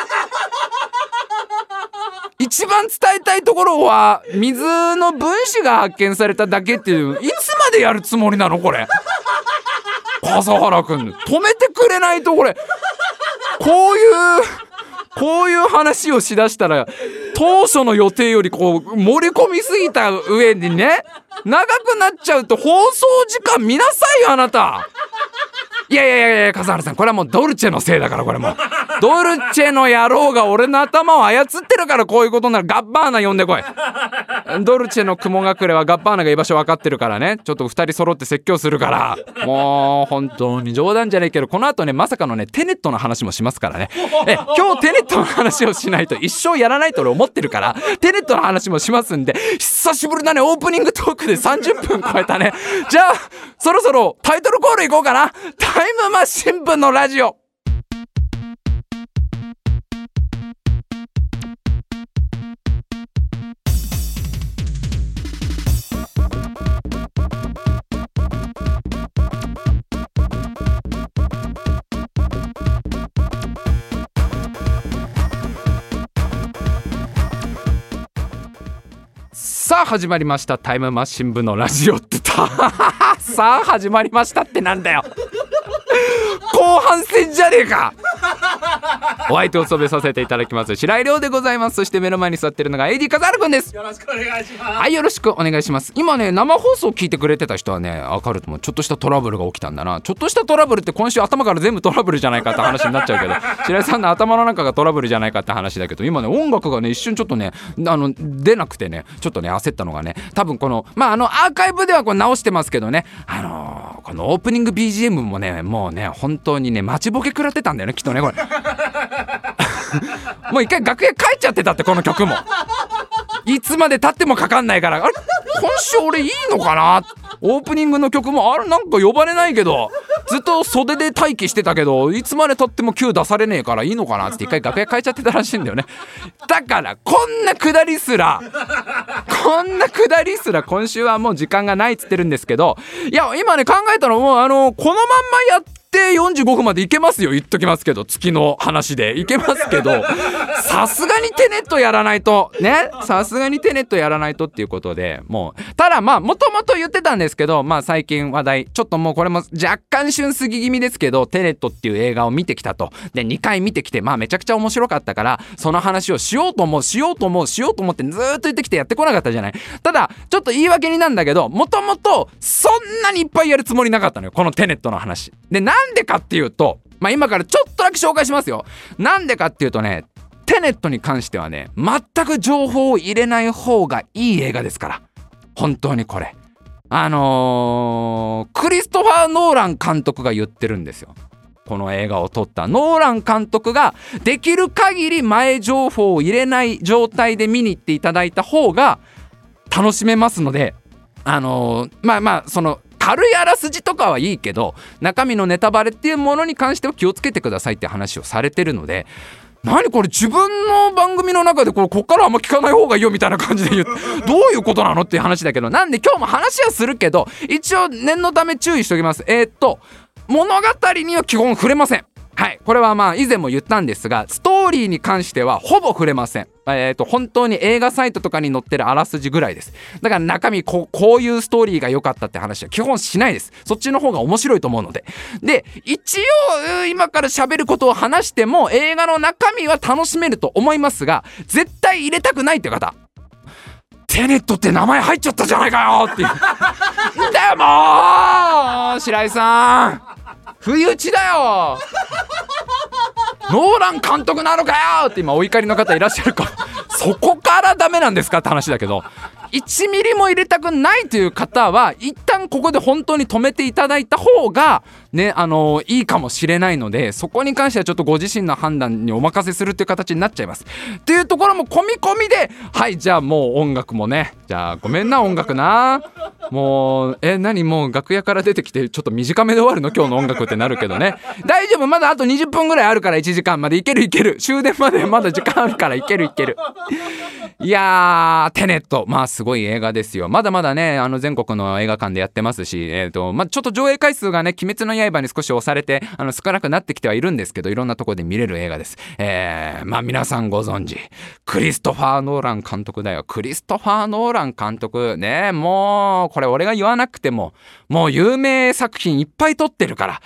一番伝えたいところは水の分子が発見されただけっていういつまでやるつもりなのこれ？笠原くん。止めてくれないとこれ。こういうこういう話をしだしたら当初の予定よりこう盛り込みすぎた上にね長くなっちゃうと放送時間見なさいよあなた。いやいやいやいや笠原さんこれはもうドルチェのせいだからこれも。う ドルチェの野郎が俺の頭を操ってるからこういうことになるガッバーナ呼んでこい。ドルチェの雲隠れはガッバーナが居場所分かってるからね。ちょっと2人揃って説教するから。もう本当に冗談じゃないけどこの後ねまさかのねテネットの話もしますからね。え今日テネットの話をしないと一生やらないと俺思ってるからテネットの話もしますんで久しぶりだね。オープニングトークで30分超えたね。じゃあそろそろタイトルコールいこうかなタイムマシン部のラジオ。さあ始まりました。タイムマシン部のラジオってた。さあ始まりましたってなんだよ。後半戦じゃねえか。お相手を務めさせていただきます白井亮でございます。そして目の前に座ってるのが AD 笠原くんです。よろしくお願いします。はいよろしくお願いします。今ね生放送聞いてくれてた人はねわかると思うちょっとしたトラブルが起きたんだな。ちょっとしたトラブルって今週頭から全部トラブルじゃないかって話になっちゃうけど 白井さんの頭の中がトラブルじゃないかって話だけど今ね音楽がね一瞬ちょっとねあの出なくてねちょっとね焦ったのがね多分このまああのアーカイブではこれ直してますけどねあのーこのオープニング BGM もねもうね本当にね待ちぼけ食らってたんだよねきっとねこれもう一回楽屋帰っちゃってたってこの曲も。いつまで経ってもかかんないから。あれ今週俺いいのかな？オープニングの曲もあれなんか呼ばれないけど。ずっと袖で待機してたけどいつまで経っても Q 出されねえからいいのかな？って一回楽屋変えちゃってたらしいんだよね。だからこんなくだりすらこんなくだりすら今週はもう時間がないっつってるんですけど。いや今ね考えたのもうあのこのまんまやって定45分までいけますよ。言っときますけど月の話でいけますけど。さすがにテネットやらないと。ね？さすがにテネットやらないとっていうことでもう。ただまあもともと言ってたんですけどまあ最近話題ちょっともうこれも若干旬過ぎ気味ですけどテネットっていう映画を見てきたと。で2回見てきてまあめちゃくちゃ面白かったからその話をしようと思うしようと思うしようと思ってずっと言ってきてやってこなかったじゃない。ただちょっと言い訳になんだけどもともとそんなにいっぱいやるつもりなかったのよ。このテネットの話。でなんでかっていうとまあ今からちょっとだけ紹介しますよ。なんでかっていうとねテネットに関してはね全く情報を入れない方がいい映画ですから。本当にこれ。あのー、クリストファー・ノーラン監督が言ってるんですよ。この映画を撮った。ノーラン監督ができる限り前情報を入れない状態で見に行っていただいた方が楽しめますのであのー、まあまあその軽いあらすじとかはいいけど中身のネタバレっていうものに関しては気をつけてくださいって話をされてるので何これ自分の番組の中でこれこっからあんま聞かない方がいいよみたいな感じで言う。どういうことなのっていう話だけどなんで今日も話はするけど一応念のため注意しておきます。えー、っと物語には基本触れません。はいこれはまあ以前も言ったんですがストーリーに関してはほぼ触れません。え、ー、と本当に映画サイトとかに載ってるあらすじぐらいです。だから中身ここういうストーリーが良かったって話は基本しないです。そっちの方が面白いと思うので。で一応今から喋ることを話しても映画の中身は楽しめると思いますが絶対入れたくないって方。テネットって名前入っちゃったじゃないかよっていう。でも白井さん。不意打ちだよ。ノーラン監督なのかよって今お怒りの方いらっしゃるかそこからダメなんですかって話だけど。1ミリも入れたくないという方は一旦ここで本当に止めていただいた方がねあのいいかもしれないのでそこに関してはちょっとご自身の判断にお任せするっていう形になっちゃいます。っていうところも込み込みではいじゃあもう音楽もねじゃあごめんな音楽な。もうえ何もう楽屋から出てきてちょっと短めで終わるの？今日の音楽ってなるけどね。大丈夫。まだあと20分ぐらいあるから1時間まで。いけるいける。終電までまだ時間あるからいけるいける。いやーテネット。まあすすごい映画ですよ。まだまだねあの全国の映画館でやってますしえっ、ー、とまあちょっと上映回数がね鬼滅の刃に少し押されてあの少なくなってきてはいるんですけどいろんなとこで見れる映画です。えー、まあ皆さんご存知クリストファー・ノーラン監督だよ。クリストファー・ノーラン監督ねもうこれ俺が言わなくてももう有名作品いっぱい撮ってるから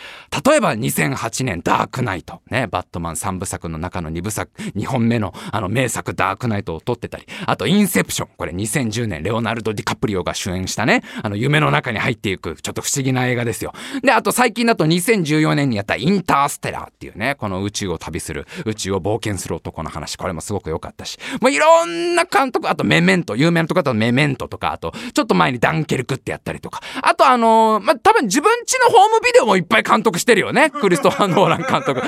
例えば2008年ダークナイト。ねバットマン3部作の中の2部作2本目のあの名作ダークナイトを撮ってたり。あとインセプション。これ2010 10年レオナルド・ディカプリオが主演したねあの夢の中に入っていくちょっと不思議な映画ですよ。であと最近だと2014年にやったインターステラーっていうねこの宇宙を旅する宇宙を冒険する男の話これもすごく良かったし。もういろんな監督あとメメント有名なとこだとメメントとかあとちょっと前にダンケルクってやったりとか。あとあのー、まあ、多分自分ちのホームビデオもいっぱい監督してるよねクリストファー・ノーラン監督。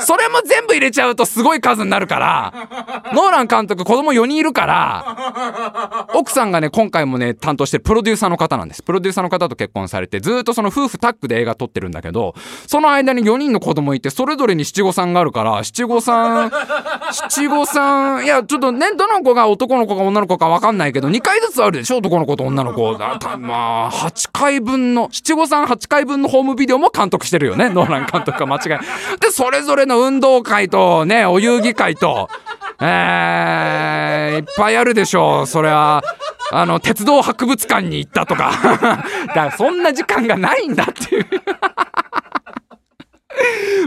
それも全部入れちゃうとすごい数になるからノーラン監督子供4人いるから奥さんがね今回もね担当してるプロデューサーの方なんです。プロデューサーの方と結婚されてずっとその夫婦タッグで映画撮ってるんだけどその間に4人の子供いてそれぞれに七五三があるから七五三 七五三いやちょっとねどの子が男の子か女の子か分かんないけど2回ずつあるでしょ男の子と女の子。だまあ8回分の七五三8回分のホームビデオも監督してるよね。ノーラン監督が間違いでそれぞれの運動会とねお遊戯会とえー、いっぱいあるでしょうそれは。あの鉄道博物館に行ったとか。だからそんな時間がないんだっていう。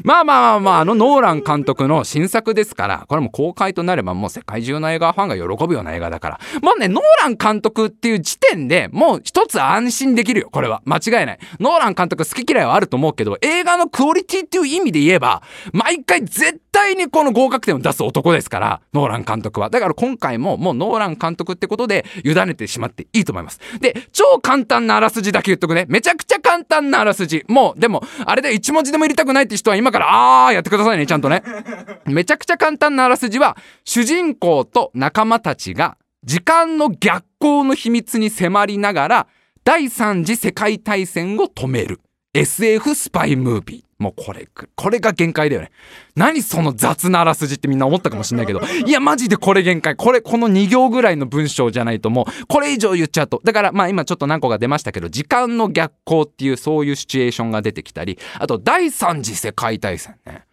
まあまあまあまあ、あのノーラン監督の新作ですから、これも公開となればもう世界中の映画ファンが喜ぶような映画だから。もうね、ノーラン監督っていう時点でもう一つ安心できるよ、これは。間違いない。ノーラン監督好き嫌いはあると思うけど、映画のクオリティっていう意味で言えば、毎回絶対にこの合格点を出す男ですから、ノーラン監督は。だから今回ももうノーラン監督ってことで委ねてしまっていいと思います。で、超簡単なあらすじだけ言っとくね。めちゃくちゃ簡単なあらすじ。もう、でも、あれで一文字でも入れたくないって人は今から、あーやってくださいね、ちゃんとね。めちゃくちゃ簡単なあらすじは、主人公と仲間たちが、時間の逆行の秘密に迫りながら、第三次世界大戦を止める。SF スパイムービー。もうこれ、これが限界だよね。何その雑なあらすじってみんな思ったかもしんないけど、いや、マジでこれ限界。これ、この2行ぐらいの文章じゃないともう、これ以上言っちゃうと。だから、まあ今ちょっと何個か出ましたけど、時間の逆行っていうそういうシチュエーションが出てきたり、あと第三次世界大戦ね。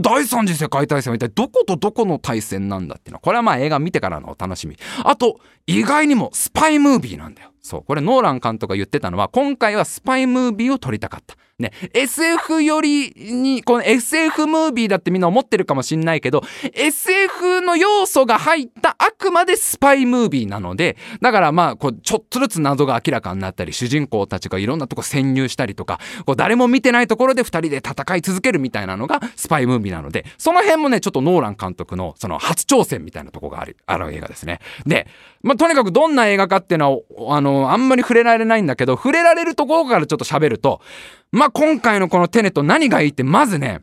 第三次世界大戦は一体どことどこの大戦なんだっていうのは、これはまあ映画見てからのお楽しみ。あと、意外にもスパイムービーなんだよ。そう。これノーラン監督が言ってたのは、今回はスパイムービーを撮りたかった。ね、SF よりに、この SF ムービーだってみんな思ってるかもしんないけど、SF の要素が入ったあくまでスパイムービーなので、だからまあ、こう、ちょっとずつ謎が明らかになったり、主人公たちがいろんなとこ潜入したりとか、こう誰も見てないところで2人で戦い続けるみたいなのがスパイムービーなので、その辺もね、ちょっとノーラン監督のその初挑戦みたいなとこがある、ある映画ですね。で、まあ、とにかくどんな映画かっていうのは、あの、あんまり触れられないんだけど、触れられるところからちょっと喋ると、まあ、今回のこのテネと何がいいって、まずね、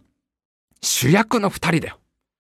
主役の二人だよ。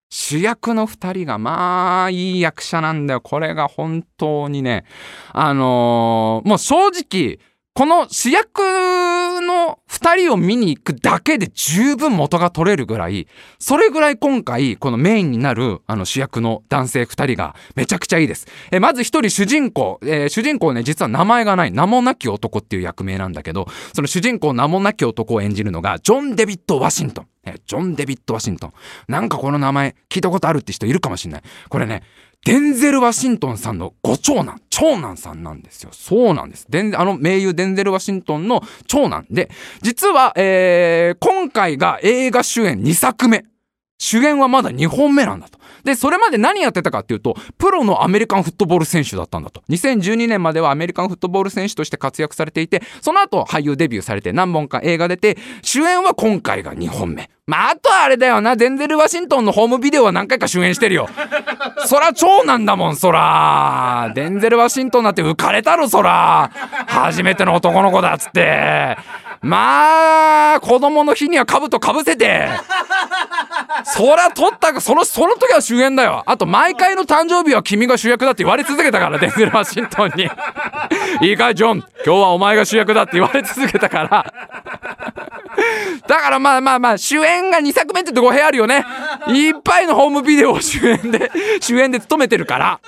主役の二人がまあいい役者なんだよ。これが本当にね、あのー、もう正直、この主役の2人を見に行くだけで十分元が取れるぐらい、それぐらい今回、このメインになるあの主役の男性2人がめちゃくちゃいいです。えまず1人主人公、えー、主人公ね、実は名前がない名もなき男っていう役名なんだけど、その主人公名もなき男を演じるのが、ジョン・デビッド・ワシントン。ジョン・デビッド・ワシントン。なんかこの名前聞いたことあるって人いるかもしんない。これね、デンゼル・ワシントンさんのご長男、長男さんなんですよ。そうなんです。デあの名優デンゼル・ワシントンの長男で、実は、えー、今回が映画主演2作目。主演はまだ2本目なんだと。で、それまで何やってたかっていうと、プロのアメリカンフットボール選手だったんだと。2012年まではアメリカンフットボール選手として活躍されていて、その後俳優デビューされて何本か映画出て、主演は今回が2本目。まあ、あとあれだよな、デンゼル・ワシントンのホームビデオは何回か主演してるよ。そら長男だもん、そら。デンゼル・ワシントンだって浮かれたろ、そら。初めての男の子だっつって。まあ、子供の日には兜かぶせて。そら取ったか、その、その時は主演だよ。あと、毎回の誕生日は君が主役だって言われ続けたから、デンゼル・ワシントンに。いいかい、ジョン。今日はお前が主役だって言われ続けたから。だからまあまあまあ、主演が2作目ってと語弊あるよね。いっぱいのホームビデオを主演で、主演で務めてるから。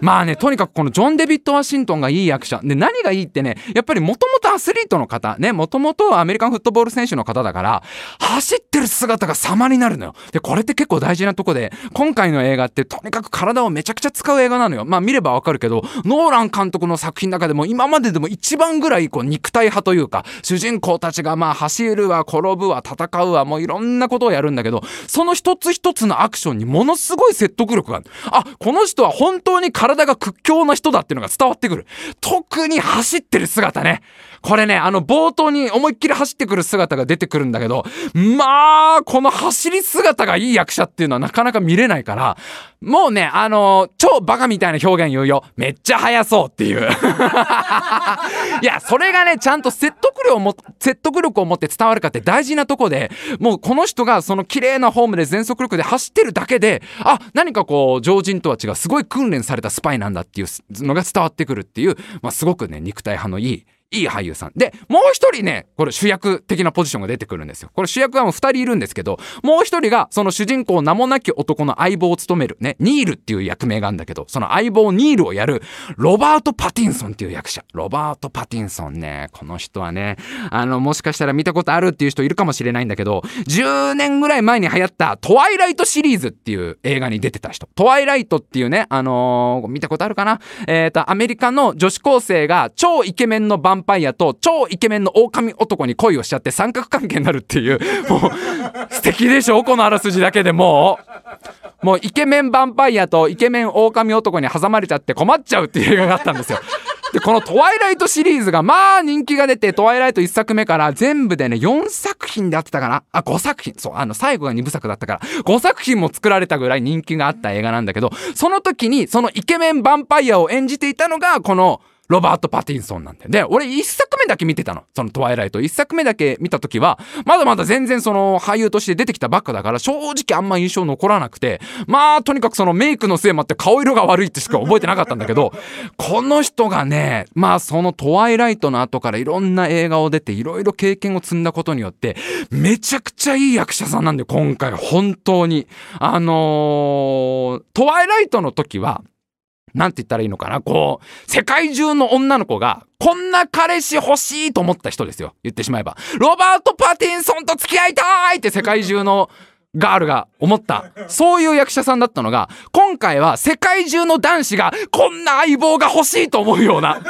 まあね、とにかくこのジョン・デビッド・ワシントンがいい役者。で、何がいいってね、やっぱりもともとアスリートの方、ね、もともとアメリカンフットボール選手の方だから、走ってる姿が様になるのよ。で、これって結構大事なとこで、今回の映画ってとにかく体をめちゃくちゃ使う映画なのよ。まあ見ればわかるけど、ノーラン監督の作品の中でも今まででも一番ぐらいこう肉体派というか、主人公たちがまあ走るわ、転ぶわ、戦うわ、もういろんなことをやるんだけど、その一つ一つのアクションにものすごい説得力がある。あ、この人は本当に体が屈強な人だっていうのが伝わってくる。特に走ってる姿ね。これね、あの冒頭に思いっきり走ってくる姿が出てくるんだけど、まあ、この走り姿がいい役者っていうのはなかなか見れないから、もうね、あのー、超バカみたいな表現言うよ。めっちゃ速そうっていう。いや、それがね、ちゃんと説得力をも、説得力を持って伝わるかって大事なとこで、もうこの人がその綺麗なフォームで全速力で走ってるだけで、あ、何かこう、常人とは違う、すごい訓練されたスパイなんだっていうのが伝わってくるっていう、まあ、すごくね、肉体派のいい、いい俳優さん。で、もう一人ね、これ主役的なポジションが出てくるんですよ。これ主役はもう二人いるんですけど、もう一人がその主人公名もなき男の相棒を務めるね、ニールっていう役名があるんだけど、その相棒ニールをやるロバート・パティンソンっていう役者。ロバート・パティンソンね、この人はね、あの、もしかしたら見たことあるっていう人いるかもしれないんだけど、10年ぐらい前に流行ったトワイライトシリーズっていう映画に出てた人。トワイライトっていうね、あのー、見たことあるかな？えっ、ー、と、アメリカの女子高生が超イケメンのヴァンパイアと超イケメンの狼男に恋をしちゃって三角関係になるっていう、もう、素敵でしょこのあらすじだけでもう。もうイケメンヴァンパイアとイケメン狼男に挟まれちゃって困っちゃうっていう映画があったんですよ。で、このトワイライトシリーズがまあ人気が出て、トワイライト1作目から全部でね、4作品であってたかな？あ、5作品。そう、あの、最後が2部作だったから、5作品も作られたぐらい人気があった映画なんだけど、その時に、そのイケメンヴァンパイアを演じていたのが、この、ロバート・パティンソンなんだよ。で、俺一作目だけ見てたの。そのトワイライト。一作目だけ見た時は、まだまだ全然その俳優として出てきたばっかだから、正直あんま印象残らなくて、まあ、とにかくそのメイクのせいもあって顔色が悪いってしか覚えてなかったんだけど、この人がね、まあそのトワイライトの後からいろんな映画を出て、いろいろ経験を積んだことによって、めちゃくちゃいい役者さんなんで、今回、本当に。あのー、トワイライトの時は、なんて言ったらいいのかな？こう、世界中の女の子が、こんな彼氏欲しいと思った人ですよ。言ってしまえば。ロバート・パティンソンと付き合いたいって世界中のガールが思った。そういう役者さんだったのが、今回は世界中の男子がこんな相棒が欲しいと思うような。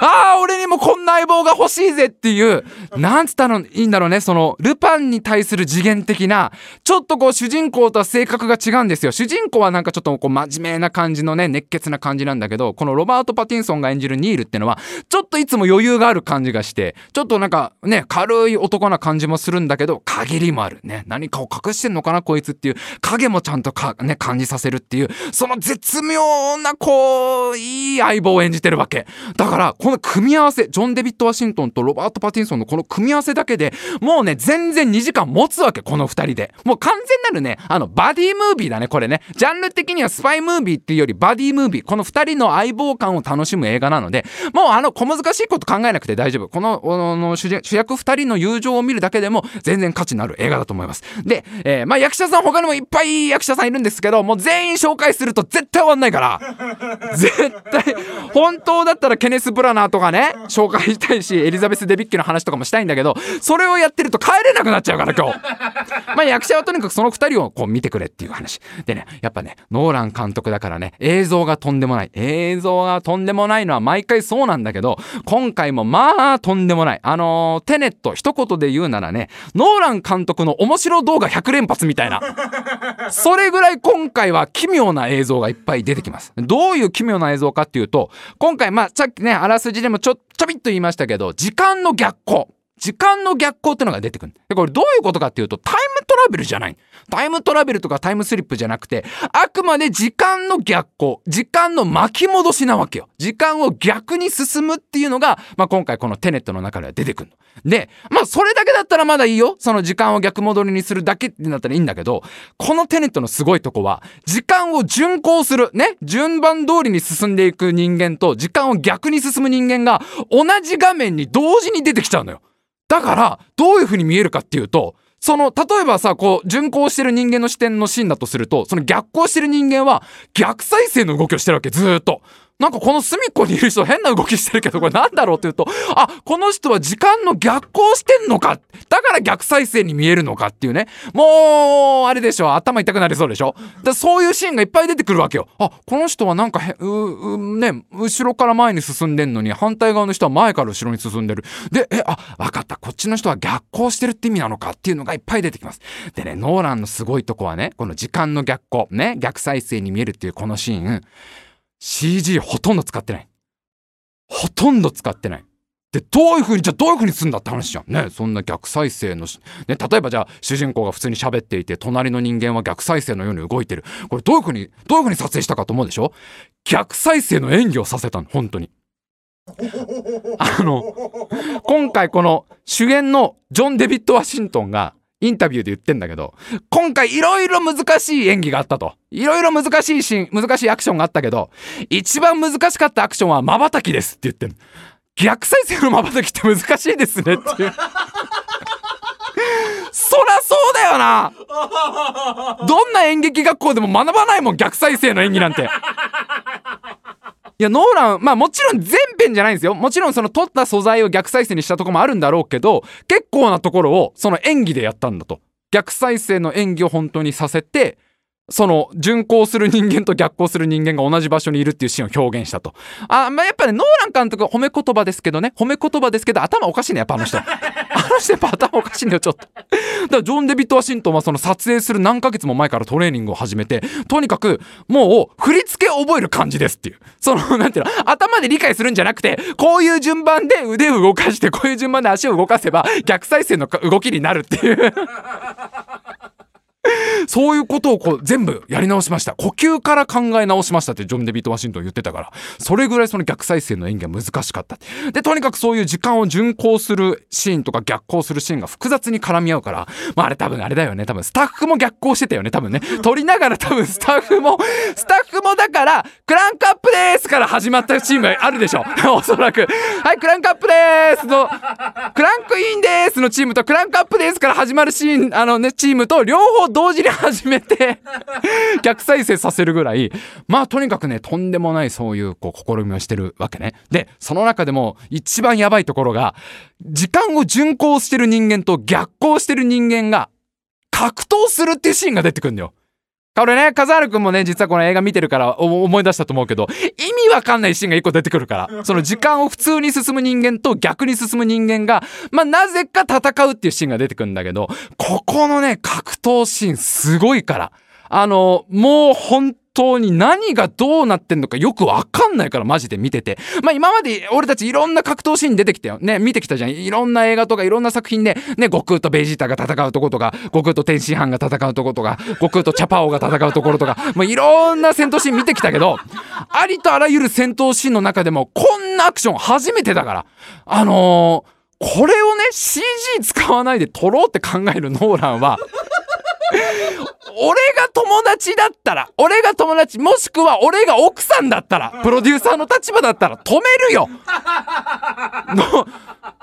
ああ、俺にもこんな相棒が欲しいぜっていう、なんつったのいいんだろうね。その、ルパンに対する次元的な、ちょっとこう主人公とは性格が違うんですよ。主人公はなんかちょっとこう真面目な感じのね、熱血な感じなんだけど、このロバート・パティンソンが演じるニールってのは、ちょっといつも余裕がある感じがして、ちょっとなんかね、軽い男な感じもするんだけど、限りもあるね。何かを隠してんのかなこいつっていう。影もちゃんとか、ね、感じさせるっていう。その絶妙なこういい相棒を演じてるわけ。だからこの組み合わせジョン・デビッド・ワシントンとロバート・パティンソンのこの組み合わせだけでもうね全然2時間持つわけこの2人で。もう完全なるねあのバディムービーだねこれね。ジャンル的にはスパイムービーっていうよりバディムービー。この2人の相棒感を楽しむ映画なので。もうあの小難しいこと考えなくて大丈夫。この主役2人の友情を見るだけでも全然価値のある映画だと思います。でえー、まあ役者さん他にもいっぱい役者さんいるんですけどもう全員紹介すると絶対終わんないから。絶対本当だったらケネス・ブラナーとかね紹介したいしエリザベス・デビッキの話とかもしたいんだけどそれをやってると帰れなくなっちゃうから今日。まあ役者はとにかくその2人をこう見てくれっていう話。でねやっぱねノーラン監督だからね映像がとんでもない。映像がとんでもないのは毎回そうなんだけど今回もまあとんでもない。あのー、テネット一言で言うならねノーラン監督の面白動画100連発みたいな。それぐらい今回は奇妙な映像がいっぱい出てきます。どういう奇妙な映像かっていうと今回まあさっきねあらすじでもちょちょびっと言いましたけど時間の逆行。時間の逆行ってのが出てくる。で、これどういうことかっていうと、タイムトラベルじゃない。タイムトラベルとかタイムスリップじゃなくて、あくまで時間の逆行、時間の巻き戻しなわけよ。時間を逆に進むっていうのが、まあ、今回このテネットの中では出てくるの。で、まあ、それだけだったらまだいいよ。その時間を逆戻りにするだけってなったらいいんだけど、このテネットのすごいとこは、時間を順行する、ね、順番通りに進んでいく人間と、時間を逆に進む人間が、同じ画面に同時に出てきちゃうのよ。だから、どういう風に見えるかっていうと、その、例えばさ、こう、巡行してる人間の視点のシーンだとすると、その逆行してる人間は、逆再生の動きをしてるわけ、ずーっと。なんかこの隅っこにいる人変な動きしてるけどこれなんだろうって言うとあこの人は時間の逆行してんのか。だから逆再生に見えるのかっていうね。もうあれでしょ。頭痛くなりそうでしょ。でそういうシーンがいっぱい出てくるわけよ。あこの人はなんかへううね後ろから前に進んでんのに反対側の人は前から後ろに進んでる。でえあ分かった。こっちの人は逆行してるって意味なのかっていうのがいっぱい出てきます。でねノーランのすごいとこはねこの時間の逆行ね逆再生に見えるっていうこのシーン。CG ほとんど使ってない。ほとんど使ってない。で、どういう風に、じゃあどういう風にすんだって話じゃん。ね。そんな逆再生の、ね、例えばじゃあ主人公が普通に喋っていて、隣の人間は逆再生のように動いてる。これどういう風に、どういう風に撮影したかと思うでしょ？逆再生の演技をさせたの、本当に。あの、今回この主演のジョン・デビッド・ワシントンがインタビューで言ってんだけど、今回いろいろ難しい演技があったと。いろいろ難しいシーン、難しいアクションがあったけど、一番難しかったアクションは瞬きですって言ってん。逆再生の瞬きって難しいですねっていう。そらそうだよなどんな演劇学校でも学ばないもん、逆再生の演技なんて。いや、ノーラン、まあもちろん全編じゃないんですよ。もちろんその撮った素材を逆再生にしたとこもあるんだろうけど、結構なところをその演技でやったんだと。逆再生の演技を本当にさせて、その、巡行する人間と逆行する人間が同じ場所にいるっていうシーンを表現したと。あ、まあ、やっぱね、ノーラン監督は褒め言葉ですけどね、褒め言葉ですけど、頭おかしいね、やっぱあの人。あの人やっぱ頭おかしいんだよ、ちょっと。だからジョン・デビッド・ワシントンはその撮影する何ヶ月も前からトレーニングを始めて、とにかく、もう、振り付けを覚える感じですっていう。その、なんていうの、頭で理解するんじゃなくて、こういう順番で腕を動かして、こういう順番で足を動かせば、逆再生の動きになるっていうそういうことをこう全部やり直しました。呼吸から考え直しましたってジョン・デビット・ワシントン言ってたから、それぐらいその逆再生の演技は難しかった。で、とにかくそういう時間を巡行するシーンとか逆行するシーンが複雑に絡み合うから、まああれ多分あれだよね。多分スタッフも逆行してたよね。多分ね。撮りながら多分スタッフも、スタッフもだから、クランクアップですから始まったチームあるでしょ。おそらく。はい、クランクアップですの、クランクインですのチームとクランクアップですから始まるシーン、あのね、チームと両方同時に始めて 逆再生させるぐらい、まあとにかくね、とんでもないそういうこう試みをしてるわけね。で、その中でも一番やばいところが、時間を巡行してる人間と逆行してる人間が格闘するっていうシーンが出てくるんだよ。これね、カザール君もね、実はこの映画見てるから思い出したと思うけど、味わかんないシーンが一個出てくるから、その時間を普通に進む人間と逆に進む人間が、まあ、なぜか戦うっていうシーンが出てくるんだけど、ここのね、格闘シーンすごいから。あの、もう本当当に何がどうなってんのかよくわかんないからマジで見てて。まあ今まで俺たちいろんな格闘シーン出てきたよ。ね、見てきたじゃん。いろんな映画とかいろんな作品で、ね、悟空とベジータが戦うとことか、悟空と天津飯が戦うとことか、悟空とチャパオが戦うところとか、もういろんな戦闘シーン見てきたけど、ありとあらゆる戦闘シーンの中でもこんなアクション初めてだから。あのーこれをね、CG 使わないで撮ろうって考えるノーランは俺が友達だったら、俺が友達、もしくは俺が奥さんだったら、プロデューサーの立場だったら止めるよ の、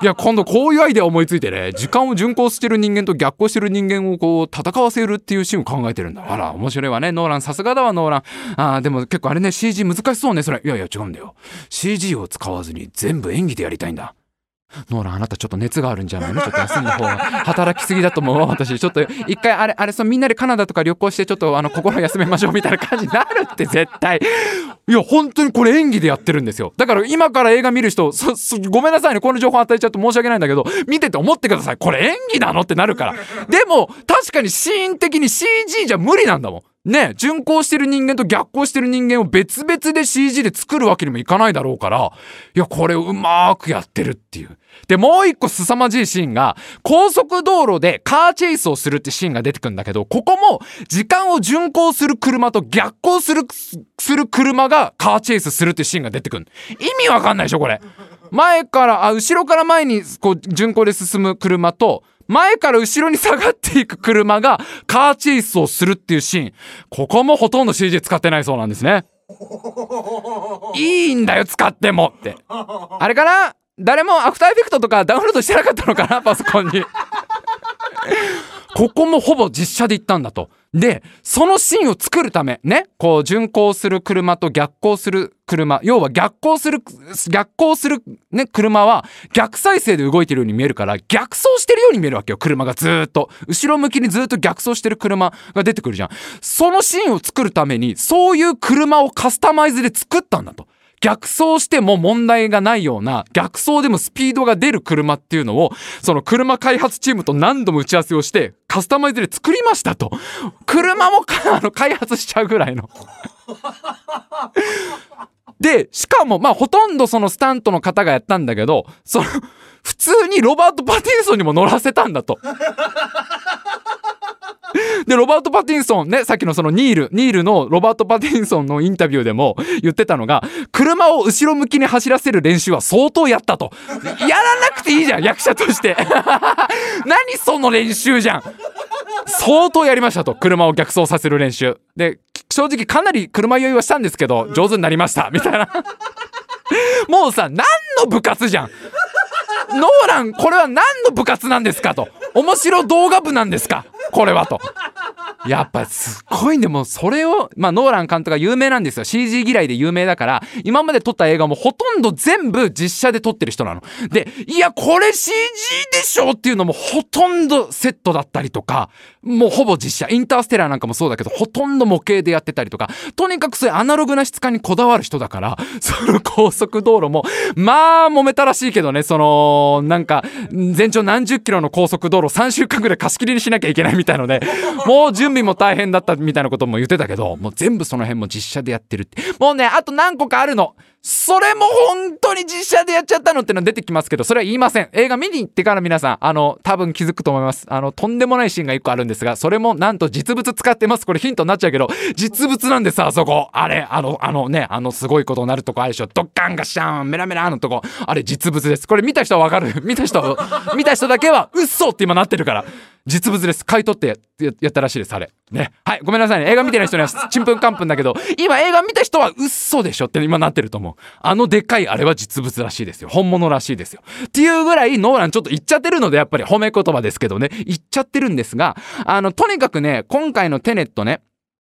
いや、今度こういうアイデア思いついてね、時間を巡行してる人間と逆行してる人間をこう、戦わせるっていうシーンを考えてるんだ。あら、面白いわね、ノーラン。さすがだわ、ノーラン。あでも結構あれね、CG 難しそうね、それ。いやいや、違うんだよ。CG を使わずに全部演技でやりたいんだ。ノーランあなたちょっと熱があるんじゃないの？ちょっと休んだ方が働きすぎだと思う私。ちょっと一回あれ あれそみんなでカナダとか旅行してちょっとあの心休めましょうみたいな感じになるって絶対。いや本当にこれ演技でやってるんですよ。だから今から映画見る人ごめんなさいね。この情報与えちゃって申し訳ないんだけど見てて思ってください。これ演技なの？ってなるから。でも確かにシーン的に CG じゃ無理なんだもん。ね、巡行してる人間と逆行してる人間を別々で CG で作るわけにもいかないだろうから、いや、これうまーくやってるっていう。で、もう一個凄まじいシーンが、高速道路でカーチェイスをするってシーンが出てくるんだけど、ここも時間を巡行する車と逆行する、する車がカーチェイスするってシーンが出てくる。意味わかんないでしょ、これ。前から、あ、後ろから前にこう巡行で進む車と、前から後ろに下がっていく車がカーチェイスをするっていうシーン。ここもほとんど CG 使ってないそうなんですね。いいんだよ、使ってもって。あれかな？誰もアフターエフェクトとかダウンロードしてなかったのかなパソコンにここもほぼ実写で行ったんだと。で、そのシーンを作るため、ね、こう、巡行する車と逆行する車、要は逆行する、逆行するね、車は逆再生で動いてるように見えるから、逆走してるように見えるわけよ、車がずっと。後ろ向きにずっと逆走してる車が出てくるじゃん。そのシーンを作るために、そういう車をカスタマイズで作ったんだと。逆走しても問題がないような逆走でもスピードが出る車っていうのをその車開発チームと何度も打ち合わせをしてカスタマイズで作りましたと。車もあの開発しちゃうぐらいの。でしかもまあほとんどそのスタントの方がやったんだけどその普通にロバート・パティンソンにも乗らせたんだと。で、ロバート・パティンソンね、さっきのそのニール、ニールのロバート・パティンソンのインタビューでも 言ってたのが、車を後ろ向きに走らせる練習は相当やったと。やらなくていいじゃん、役者として。何その練習じゃん。相当やりましたと。車を逆走させる練習。で、正直かなり車酔いはしたんですけど、上手になりました。みたいな。もうさ、何の部活じゃん。ノーラン、これは何の部活なんですかと。面白動画部なんですかこれはと。やっぱすっごいんでもそれを、まあノーラン監督が有名なんですよ。CG 嫌いで有名だから、今まで撮った映画もほとんど全部実写で撮ってる人なの。で、いや、これ CG でしょっていうのもほとんどセットだったりとか、もうほぼ実写。インターステラーなんかもそうだけど、ほとんど模型でやってたりとか、とにかくそういうアナログな質感にこだわる人だから、その高速道路も、まあ揉めたらしいけどね、その、なんか、全長何十キロの高速道路3週間ぐらい貸し切りにしなきゃいけないみたいので、もう準備も大変だったみたいなことも言ってたけどもう全部その辺も実写でやってるってもうねあと何個かあるのそれも本当に実写でやっちゃったのってのは出てきますけど、それは言いません。映画見に行ってから皆さん、あの、多分気づくと思います。あの、とんでもないシーンが1個あるんですが、それもなんと実物使ってます。これヒントになっちゃうけど、実物なんです、あそこ。あれ、あの、あのね、あのすごいことになるとこあるでしょ。ドッカンガシャン、メラメラのとこ。あれ実物です。これ見た人はわかる。見た人、見た人だけは、嘘って今なってるから。実物です。買い取ってやったらしいです、あれ。ね。はい、ごめんなさいね。映画見てない人には ちんぷんかんぷんだけど、今映画見た人は嘘でしょって今なってると思う。あのでっかいあれは実物らしいですよ。本物らしいですよ。っていうぐらいノーランちょっと言っちゃってるので、やっぱり褒め言葉ですけどね、言っちゃってるんですが、あの、とにかくね、今回のテネットね、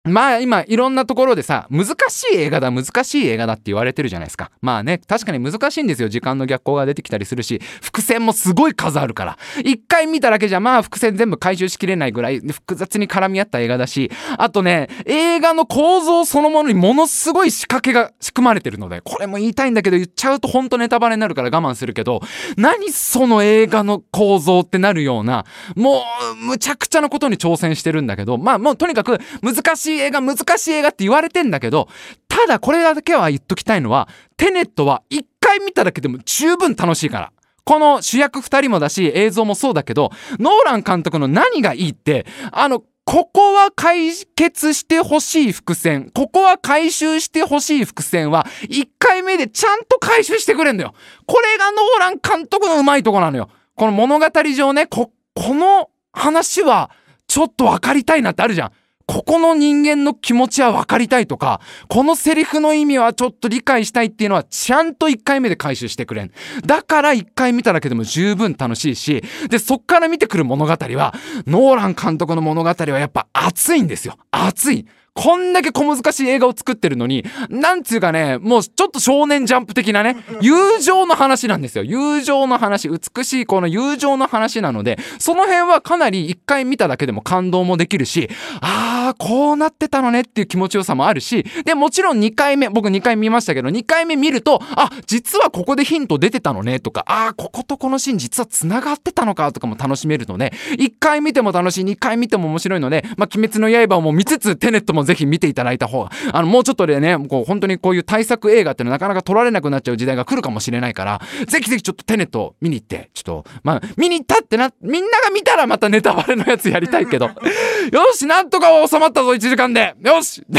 まあ今いろんなところでさ難しい映画だ難しい映画だって言われてるじゃないですか。まあね確かに難しいんですよ。時間の逆行が出てきたりするし伏線もすごい数あるから。一回見ただけじゃまあ伏線全部回収しきれないぐらい複雑に絡み合った映画だし。あとね映画の構造そのものにものすごい仕掛けが仕組まれてるのでこれも言いたいんだけど言っちゃうとほんとネタバレになるから我慢するけど何その映画の構造ってなるようなもうむちゃくちゃなことに挑戦してるんだけどまあもうとにかく難しい映画難しい映画って言われてんだけどただこれだけは言っときたいのはテネットは一回見ただけでも十分楽しいから。この主役2人もだし映像もそうだけどノーラン監督の何がいいってあのここは解決してほしい伏線ここは回収してほしい伏線は1回目でちゃんと回収してくれんのよ。これがノーラン監督のうまいとこなのよ。この物語上ねここの話はちょっと分かりたいなってあるじゃん。ここの人間の気持ちは分かりたいとか、このセリフの意味はちょっと理解したいっていうのはちゃんと1回目で回収してくれん。だから1回見ただけでも十分楽しいし、で、そっから見てくる物語は、ノーラン監督の物語はやっぱ熱いんですよ。熱い。こんだけ小難しい映画を作ってるのに、なんつうかね、もうちょっと少年ジャンプ的なね、友情の話なんですよ。友情の話、美しいこの友情の話なので、その辺はかなり一回見ただけでも感動もできるし、あー、こうなってたのねっていう気持ちよさもあるし、で、もちろん2回目、僕2回見ましたけど、2回目見ると、あ、実はここでヒント出てたのねとか、あー、こことこのシーン実は繋がってたのかとかも楽しめるので、1回見ても楽しい、2回見ても面白いので、まあ、鬼滅の刃も見つつ、テネットもぜひ見ていただいた方が、あの、もうちょっとでね、こう、本当にこういう対策映画っていうのはなかなか撮られなくなっちゃう時代が来るかもしれないから、ぜひぜひちょっとテネット見に行って、ちょっと、まあ、見に行ったってな、みんなが見たらまたネタバレのやつやりたいけど、よし、なんとか収まったぞ、1時間で。よし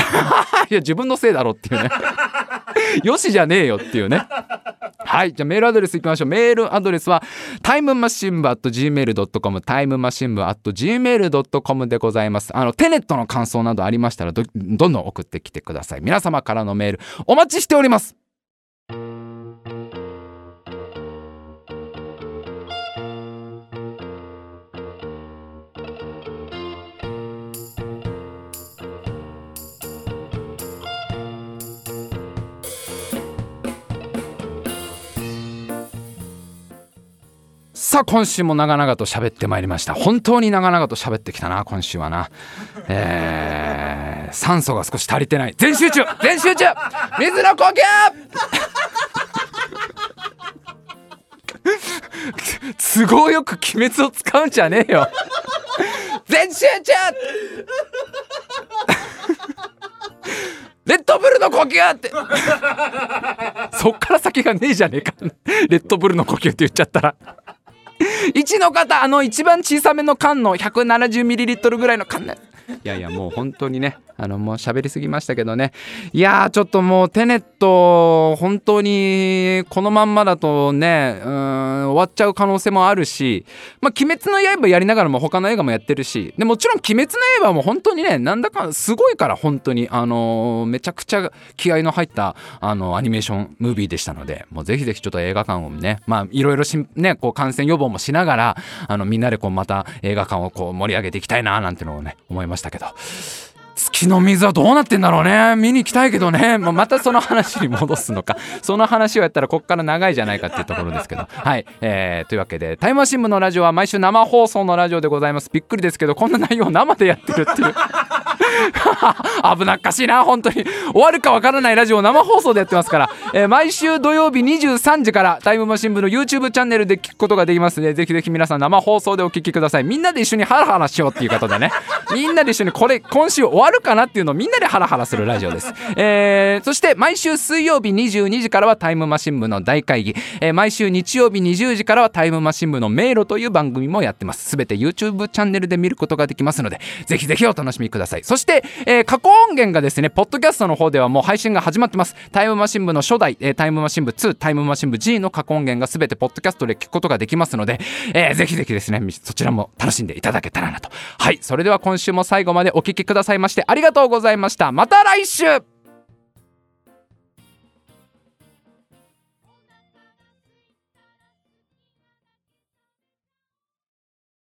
いや、自分のせいだろっていうね。よしじゃねえよっていうね。はい。じゃあメールアドレスいきましょう。メールアドレスは、タイムマシン部 at gmail.com、タイムマシン部 at gmail.com でございます。あの、テネットの感想などありましたらど、どんどん送ってきてください。皆様からのメール、お待ちしております。さあ今週も長々と喋ってまいりました。本当に長々と喋ってきたな今週はな。えー、酸素が少し足りてない。全集中全集中！水の呼吸！都合よく鬼滅を使うんじゃねえよ。全集中！レッドブルの呼吸って。そっから先がねえじゃねえか。レッドブルの呼吸って言っちゃったら。1の方あの一番小さめの缶の 170ml ぐらいの缶ね。いやいやもう本当にねあのもう喋りすぎましたけどね。いやーちょっともうテネット本当にこのまんまだとねうん終わっちゃう可能性もあるしまあ鬼滅の刃やりながらも他の映画もやってるしでもちろん鬼滅の刃も本当にねなんだかすごいから本当にあのー、めちゃくちゃ気合の入ったあのアニメーションムービーでしたのでもうぜひぜひちょっと映画館をねまあいろいろねこう感染予防もしながらあのみんなでこうまた映画館をこう盛り上げていきたいななんてのをね思いましたけど。月の水はどうなってんだろうね。見に行きたいけどね、まあ、またその話に戻すのか。その話をやったらこっから長いじゃないかっていうところですけど。はい、えー、というわけでタイムマシン部のラジオは毎週生放送のラジオでございます。びっくりですけどこんな内容を生でやってるっていう。危なっかしいな本当に。終わるかわからないラジオを生放送でやってますから、えー毎週土曜日23時からタイムマシン部の YouTube チャンネルで聞くことができますのでぜひぜひ皆さん生放送でお聞きください。みんなで一緒にハラハラしようっていうことでね。みんなで一緒にこれ今週終わるかなっていうのをみんなでハラハラするラジオです、えーそして毎週水曜日22時からはタイムマシン部の大会議、えー毎週日曜日20時からはタイムマシン部の迷路という番組もやってます。すべて YouTube チャンネルで見ることができますのでぜひぜひお楽しみください。そして、えー過去音源がですねポッドキャストの方ではもう配信が始まってます。タイムマシン部の初代、えータイムマシン部2タイムマシン部 G の過去音源がすべてポッドキャストで聞くことができますので、えーぜひぜひですねそちらも楽しんでいただけたらなと。はいそれでは今週も最後までお聴きくださいましてありがとうございました。また来週。